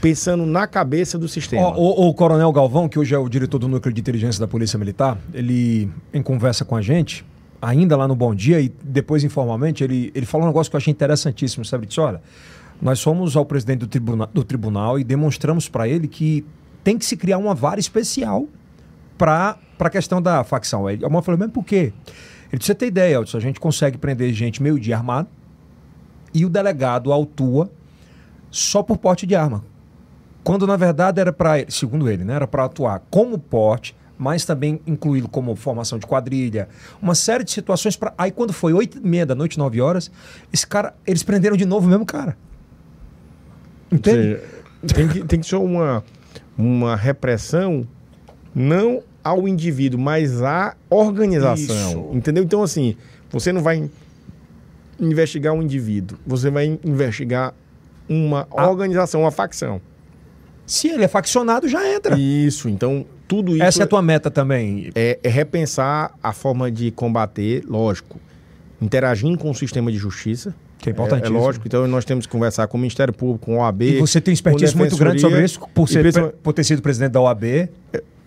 pensando na cabeça do sistema. Ó, O, o Coronel Galvão, que hoje é o diretor do Núcleo de Inteligência da Polícia Militar, ele, em conversa com a gente, ainda lá no Bom Dia e depois informalmente, ele, ele falou um negócio que eu achei interessantíssimo, sabe? Ele disse, olha, nós fomos ao presidente do, tribuna, do tribunal e demonstramos para ele que tem que se criar uma vara especial para a questão da facção. Aí mãe falou, mas por quê? Ele disse, você tem ideia, Elton, a gente consegue prender gente meio dia armado e o delegado autua só por porte de arma. Quando na verdade era para, segundo ele, né, era para atuar como porte, mas também incluí-lo como formação de quadrilha, uma série de situações para. Aí quando foi oito e meia da noite, nove horas, esse cara, eles prenderam de novo o mesmo cara. Entende? seja, tem que, tem que ser uma, uma repressão não ao indivíduo, mas à organização. Isso. Entendeu? Então, assim, você não vai investigar um indivíduo, você vai investigar uma Ah. organização, uma facção. Se ele é faccionado, já entra. Isso, então tudo isso Essa é a tua meta também. é, é repensar a forma de combater, lógico, interagindo com o sistema de justiça. Que é É, é importantíssimo. lógico, então nós temos que conversar com o Ministério Público, com o OAB. E você tem expertise muito grande sobre isso, por, ser, principalmente- por ter sido presidente da OAB.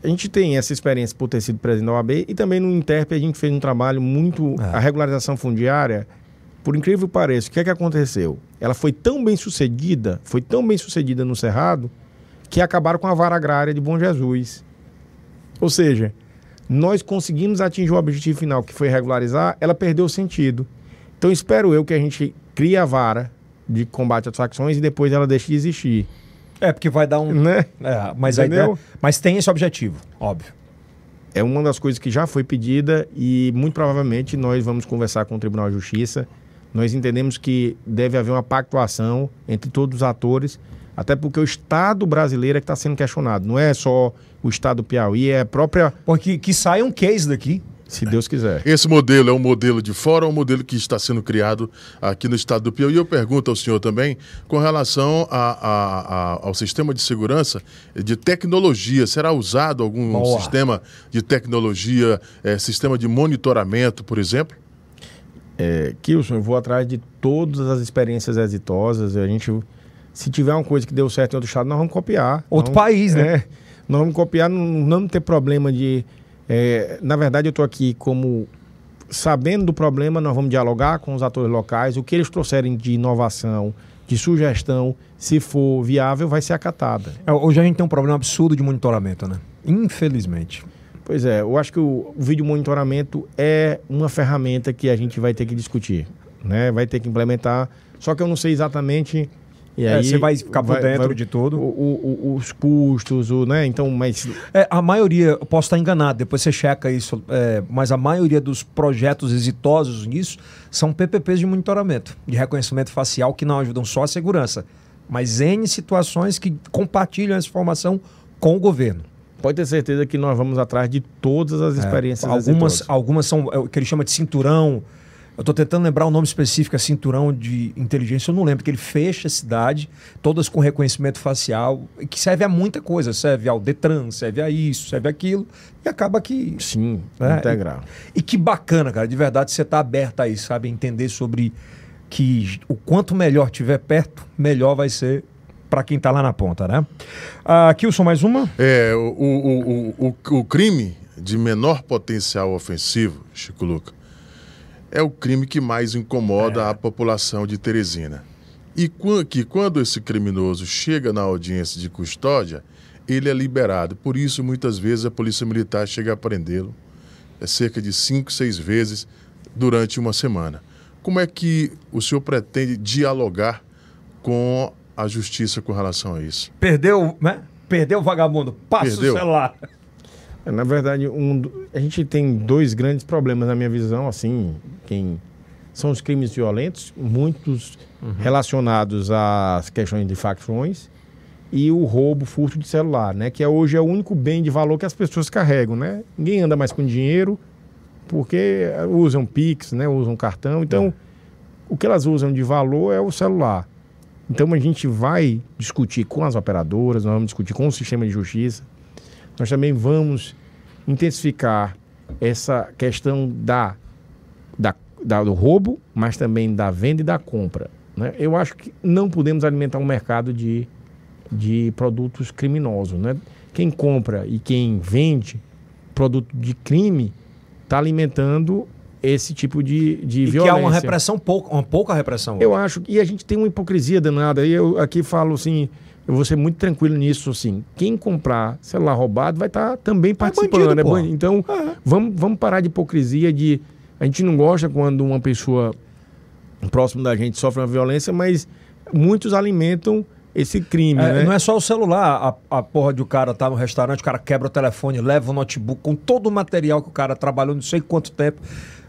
A gente tem essa experiência por ter sido presidente da OAB e também no Interp a gente fez um trabalho muito. É. A regularização fundiária, por incrível que pareça, o que é que aconteceu? Ela foi tão bem sucedida, foi tão bem sucedida no Cerrado, que acabaram com a vara agrária de Bom Jesus. Ou seja, nós conseguimos atingir o objetivo final, que foi regularizar, ela perdeu o sentido. Então espero eu que a gente crie a vara de combate às facções e depois ela deixe de existir. É, porque vai dar um. Né? É, mas, Entendeu? mas tem esse objetivo, óbvio. é uma das coisas que já foi pedida e muito provavelmente nós vamos conversar com o Tribunal de Justiça. Nós entendemos que deve haver uma pactuação entre todos os atores, até porque o Estado brasileiro é que está sendo questionado. Não é só o Estado do Piauí, é a própria, Porque que saia um case daqui. se Deus quiser. Esse modelo é um modelo de fora ou um modelo que está sendo criado aqui no estado do Piauí? E eu pergunto ao senhor também com relação a- a- a- ao sistema de segurança de tecnologia. Será usado algum Boa. sistema de tecnologia, eh, sistema de monitoramento, por exemplo? É, Kilson, eu vou atrás de todas as experiências exitosas. A gente, se tiver uma coisa que deu certo em outro estado, nós vamos copiar. Outro país, né? É, nós vamos copiar, não, não ter problema de. é, na verdade, eu estou aqui como sabendo do problema, nós vamos dialogar com os atores locais. O que eles trouxerem de inovação, de sugestão, se for viável, vai ser acatada. É, Hoje a gente tem um problema absurdo de monitoramento, né? Infelizmente. Pois é, eu acho que o, o vídeo monitoramento é uma ferramenta que a gente vai ter que discutir, né? Vai ter que implementar. Só que eu não sei exatamente. E É, aí você vai ficar por dentro de tudo. o- o- os custos, o, né? Então, mas É, a maioria, eu posso estar enganado, depois você checa isso, é, mas a maioria dos projetos exitosos nisso são PPPs de monitoramento, de reconhecimento facial, que não ajudam só a segurança, mas N situações que compartilham essa informação com o governo. pode ter certeza que nós vamos atrás de todas as experiências. É, algumas, exitosas. algumas são é, o que ele chama de cinturão. Eu estou tentando lembrar o nome específico, é cinturão de inteligência, eu não lembro, porque ele fecha a cidade, todas com reconhecimento facial, e que serve a muita coisa, serve ao Detran, serve a isso, serve aquilo, e acaba que Sim, É, integral. E que bacana, cara, de verdade você tá aberto aí, sabe? a Entender sobre que o quanto melhor tiver perto, melhor vai ser para quem tá lá na ponta, né? Ah, Kilson, mais uma? É, o, o, o, o, o crime de menor potencial ofensivo, Chico Luca, é o crime que mais incomoda a população de Teresina. E que quando esse criminoso chega na audiência de custódia, ele é liberado. Por isso, muitas vezes, a Polícia Militar chega a prendê-lo é cerca de cinco, seis vezes durante uma semana. Como é que o senhor pretende dialogar com a justiça com relação a isso? Perdeu, né? Perdeu o vagabundo, passa Perdeu. o celular. É, Na verdade, um a gente tem dois grandes problemas na minha visão, assim, quem são os crimes violentos, muitos relacionados às questões de facções e o roubo, furto de celular, né, que é hoje é o único bem de valor que as pessoas carregam, né? Ninguém anda mais com dinheiro porque usam Pix, né, usam cartão. Então, o que elas usam de valor é o celular. Então, a gente vai discutir com as operadoras, nós vamos discutir com o sistema de justiça nós também vamos intensificar essa questão da, da, da- do roubo, mas também da venda e da compra. né? Eu acho que não podemos alimentar um mercado de, de produtos criminosos. Né? Quem compra e quem vende produto de crime está alimentando esse tipo de, de E que violência. há uma repressão, pouca, uma pouca repressão. Eu acho que e a gente tem uma hipocrisia danada. E eu aqui falo assim, eu vou ser muito tranquilo nisso, assim. Quem comprar celular roubado vai estar também participando. bandido, né? Então, vamos, vamos parar de hipocrisia de. A gente não gosta quando uma pessoa próximo da gente sofre uma violência, mas muitos alimentam esse crime, É, né? Não é só o celular, a, a porra de o cara tá no restaurante, o cara quebra o telefone, leva o notebook com todo o material que o cara trabalhou não sei quanto tempo.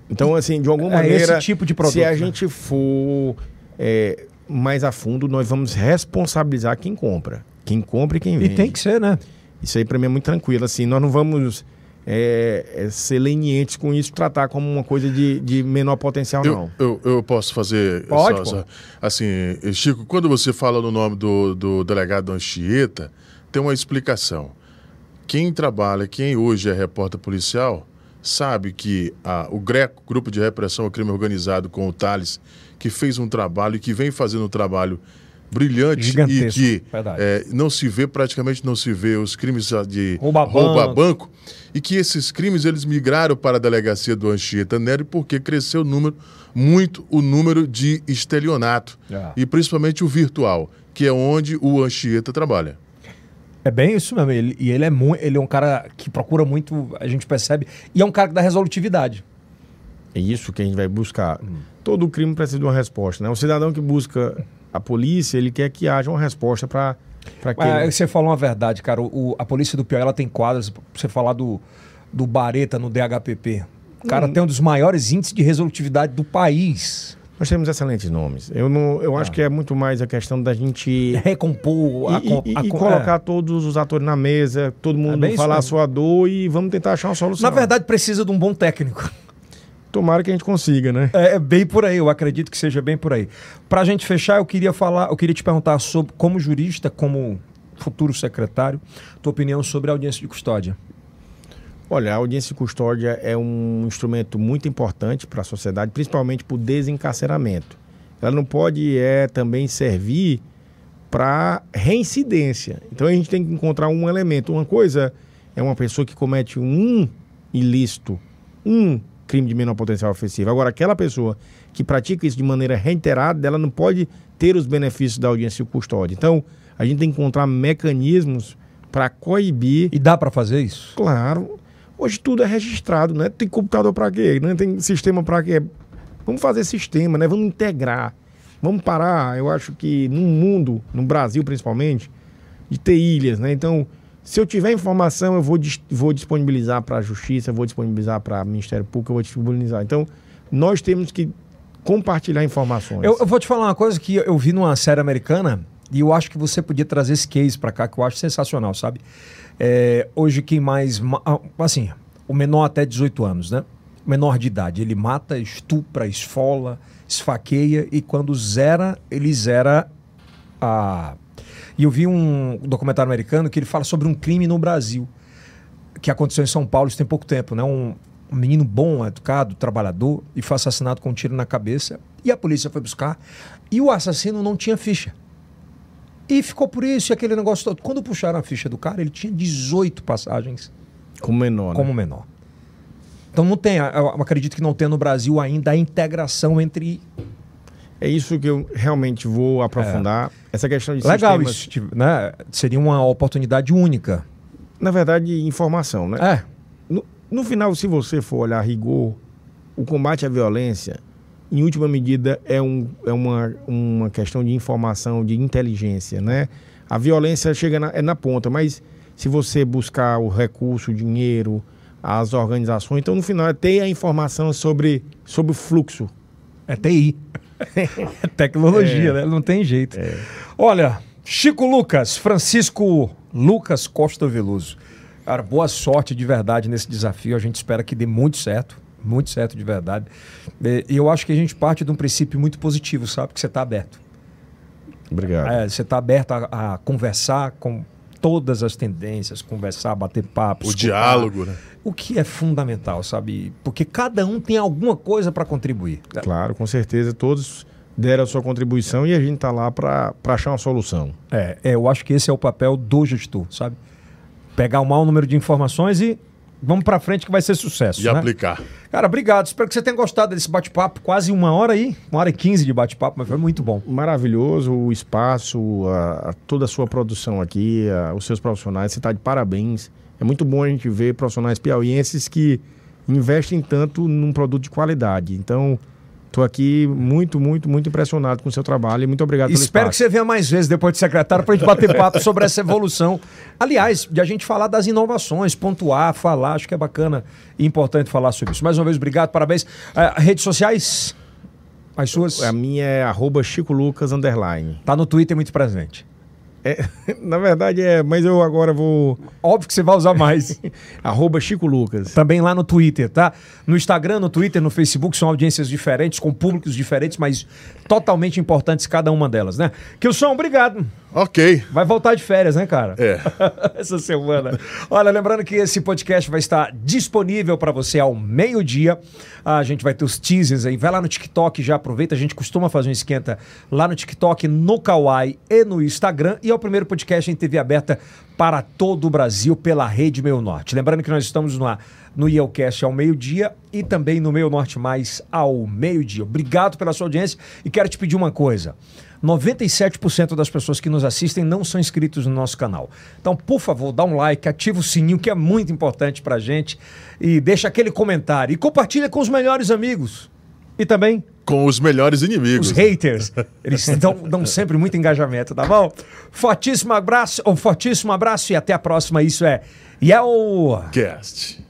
Então, assim, de alguma É maneira, esse tipo de produto, se a né? gente for é, mais a fundo, nós vamos responsabilizar quem compra. Quem compra e quem E vende. tem que ser, né? Isso aí para mim é muito tranquilo. Assim, nós não vamos é, é, ser lenientes com isso, tratar como uma coisa de, de menor potencial, Eu, não. eu, eu posso fazer. Pode, só- assim, Chico, quando você fala no nome do, do delegado Anchieta, tem uma explicação. Quem trabalha, quem hoje é repórter policial, sabe que a- o GRECO, Grupo de Repressão ao Crime Organizado, com o Thales, que fez um trabalho e que vem fazendo um trabalho brilhante e Gigantesco, que verdade. é, não se vê, praticamente não se vê os crimes de Rouba roubo a banco. banco e que esses crimes eles migraram para a delegacia do Anchieta Nery porque cresceu o número, muito o número de estelionato Ah. e principalmente o virtual, que é onde o Anchieta trabalha. É bem isso mesmo. Ele, e ele é, ele é um cara que procura muito, a gente percebe. E é um cara que dá resolutividade. É isso que a gente vai buscar. Todo crime precisa de uma resposta, né? O cidadão que busca a polícia, ele quer que haja uma resposta para aquele... Você falou uma verdade, cara. O, a polícia do Piauí ela tem quadros. pra Você falar do, do Bareta no DHPP. O cara tem um dos maiores índices de resolutividade do país. Nós temos excelentes nomes. Eu, não, eu acho que é muito mais a questão da gente... Recompor a, E, e- a e colocar todos os atores na mesa, todo É mundo isso falar a sua dor e vamos tentar achar uma é. solução. Na verdade, precisa de um bom técnico. Tomara que a gente consiga, né? É, é bem por aí, eu acredito que seja bem por aí. Pra gente fechar, eu queria falar, eu queria te perguntar sobre, como jurista, como futuro secretário, tua opinião sobre a audiência de custódia. Olha, a audiência de custódia é um instrumento muito importante para a sociedade, principalmente para o desencarceramento. Ela não pode é, também servir para reincidência. Então a gente tem que encontrar um elemento. Uma coisa é uma pessoa que comete um ilícito, um crime de menor potencial ofensivo. Agora, aquela pessoa que pratica isso de maneira reiterada, ela não pode ter os benefícios da audiência de custódia. Então, a gente tem que encontrar mecanismos para coibir E dá pra fazer isso? Claro. Hoje tudo é registrado, né? Tem computador para quê? Né? Tem sistema para quê? Vamos fazer sistema, né? Vamos integrar. Vamos parar, eu acho que no mundo, no Brasil principalmente, de ter ilhas, né? Então, se eu tiver informação, eu vou, vou disponibilizar para a Justiça, vou disponibilizar para o Ministério Público, eu vou disponibilizar. Então, nós temos que compartilhar informações. Eu, eu vou te falar uma coisa que eu vi numa série americana e eu acho que você podia trazer esse case pra cá, que eu acho sensacional, sabe? É, hoje quem mais... ma- ah, Assim, o menor até 18 anos, né? O menor de idade. Ele mata, estupra, esfola, esfaqueia e quando zera, ele zera a... E eu vi um documentário americano que ele fala sobre um crime no Brasil que aconteceu em São Paulo isso tem pouco tempo, né? Um, um menino bom, educado, trabalhador, e foi assassinado com um tiro na cabeça. E a polícia foi buscar. E o assassino não tinha ficha. E ficou por isso, e aquele negócio todo. Quando puxaram a ficha do cara, ele tinha 18 passagens Como menor, né? como menor. Então não tem, eu eu acredito que não tem no Brasil ainda a integração entre. É isso que eu realmente vou aprofundar. Essa questão de Legal sistemas, isso, tipo, né? Seria uma oportunidade única. Na verdade, informação, né? É. No, no final, se você for olhar rigor, o combate à violência, em última medida, é, um, é uma, uma questão de informação, de inteligência, né? A violência chega na, é na ponta, mas se você buscar o recurso, o dinheiro, as organizações, então no final é ter a informação sobre, sobre o fluxo. É TI. É tecnologia, né? Não tem jeito. Olha, Chico Lucas, Francisco Lucas Costa Veloso. Cara, boa sorte de verdade nesse desafio. A gente espera que dê muito certo. Muito certo de verdade. E e eu acho que a gente parte de um princípio muito positivo, sabe? Que você está aberto. Obrigado. É, você está aberto a, a conversar com todas as tendências, conversar, bater papo. O escutar. diálogo, né? O que é fundamental, sabe? Porque cada um tem alguma coisa para contribuir. Claro, com certeza, todos deram a sua contribuição e a gente está lá para achar uma solução. É, é, eu acho que esse é o papel do gestor, sabe? Pegar o maior número de informações e vamos pra frente que vai ser sucesso. E né? aplicar. Cara, obrigado. Espero que você tenha gostado desse bate-papo. Quase uma hora aí, uma hora e quinze de bate-papo, mas foi muito bom. Maravilhoso o espaço, a- a- toda a sua produção aqui, a- os seus profissionais, você está de parabéns. É muito bom a gente ver profissionais piauienses que investem tanto num produto de qualidade. Então, estou aqui muito, muito, muito impressionado com o seu trabalho e muito obrigado pelo Espero que espaço. você venha mais vezes depois de secretário pra gente bater papo sobre essa evolução. Aliás, de a gente falar das inovações, pontuar, falar, acho que é bacana e importante falar sobre isso. Mais uma vez, obrigado, parabéns. Ah, redes sociais? As suas? A minha é arroba Chico Lucas, underline. Tá no Twitter muito presente. É, na verdade é, mas eu agora vou. Óbvio que você vai usar mais. Arroba Chico Lucas. Também lá no Twitter, tá? No Instagram, no Twitter, no Facebook, são audiências diferentes, com públicos diferentes, mas totalmente importantes cada uma delas, né? Kilson, obrigado. Ok. Vai voltar de férias, né, cara? É. Essa semana. Olha, lembrando que esse podcast vai estar disponível para você ao meio-dia. A gente vai ter os teasers aí. Vai lá no TikTok, já aproveita. A gente costuma fazer um esquenta lá no TikTok, no Kawaii e no Instagram. E é o primeiro podcast em TV aberta para todo o Brasil pela Rede Meio Norte. Lembrando que nós estamos no, no IELCast ao meio-dia e também no Meio Norte Mais ao meio-dia. Obrigado pela sua audiência e quero te pedir uma coisa. 97% das pessoas que nos assistem não são inscritos no nosso canal. Então, por favor, dá um like, ativa o sininho, que é muito importante pra gente, e deixa aquele comentário. E compartilha com os melhores amigos. E também Com os melhores inimigos. os haters. Eles dão, dão sempre muito engajamento, tá bom? Fortíssimo abraço, um fortíssimo abraço e até a próxima. Isso é Yell! Cast.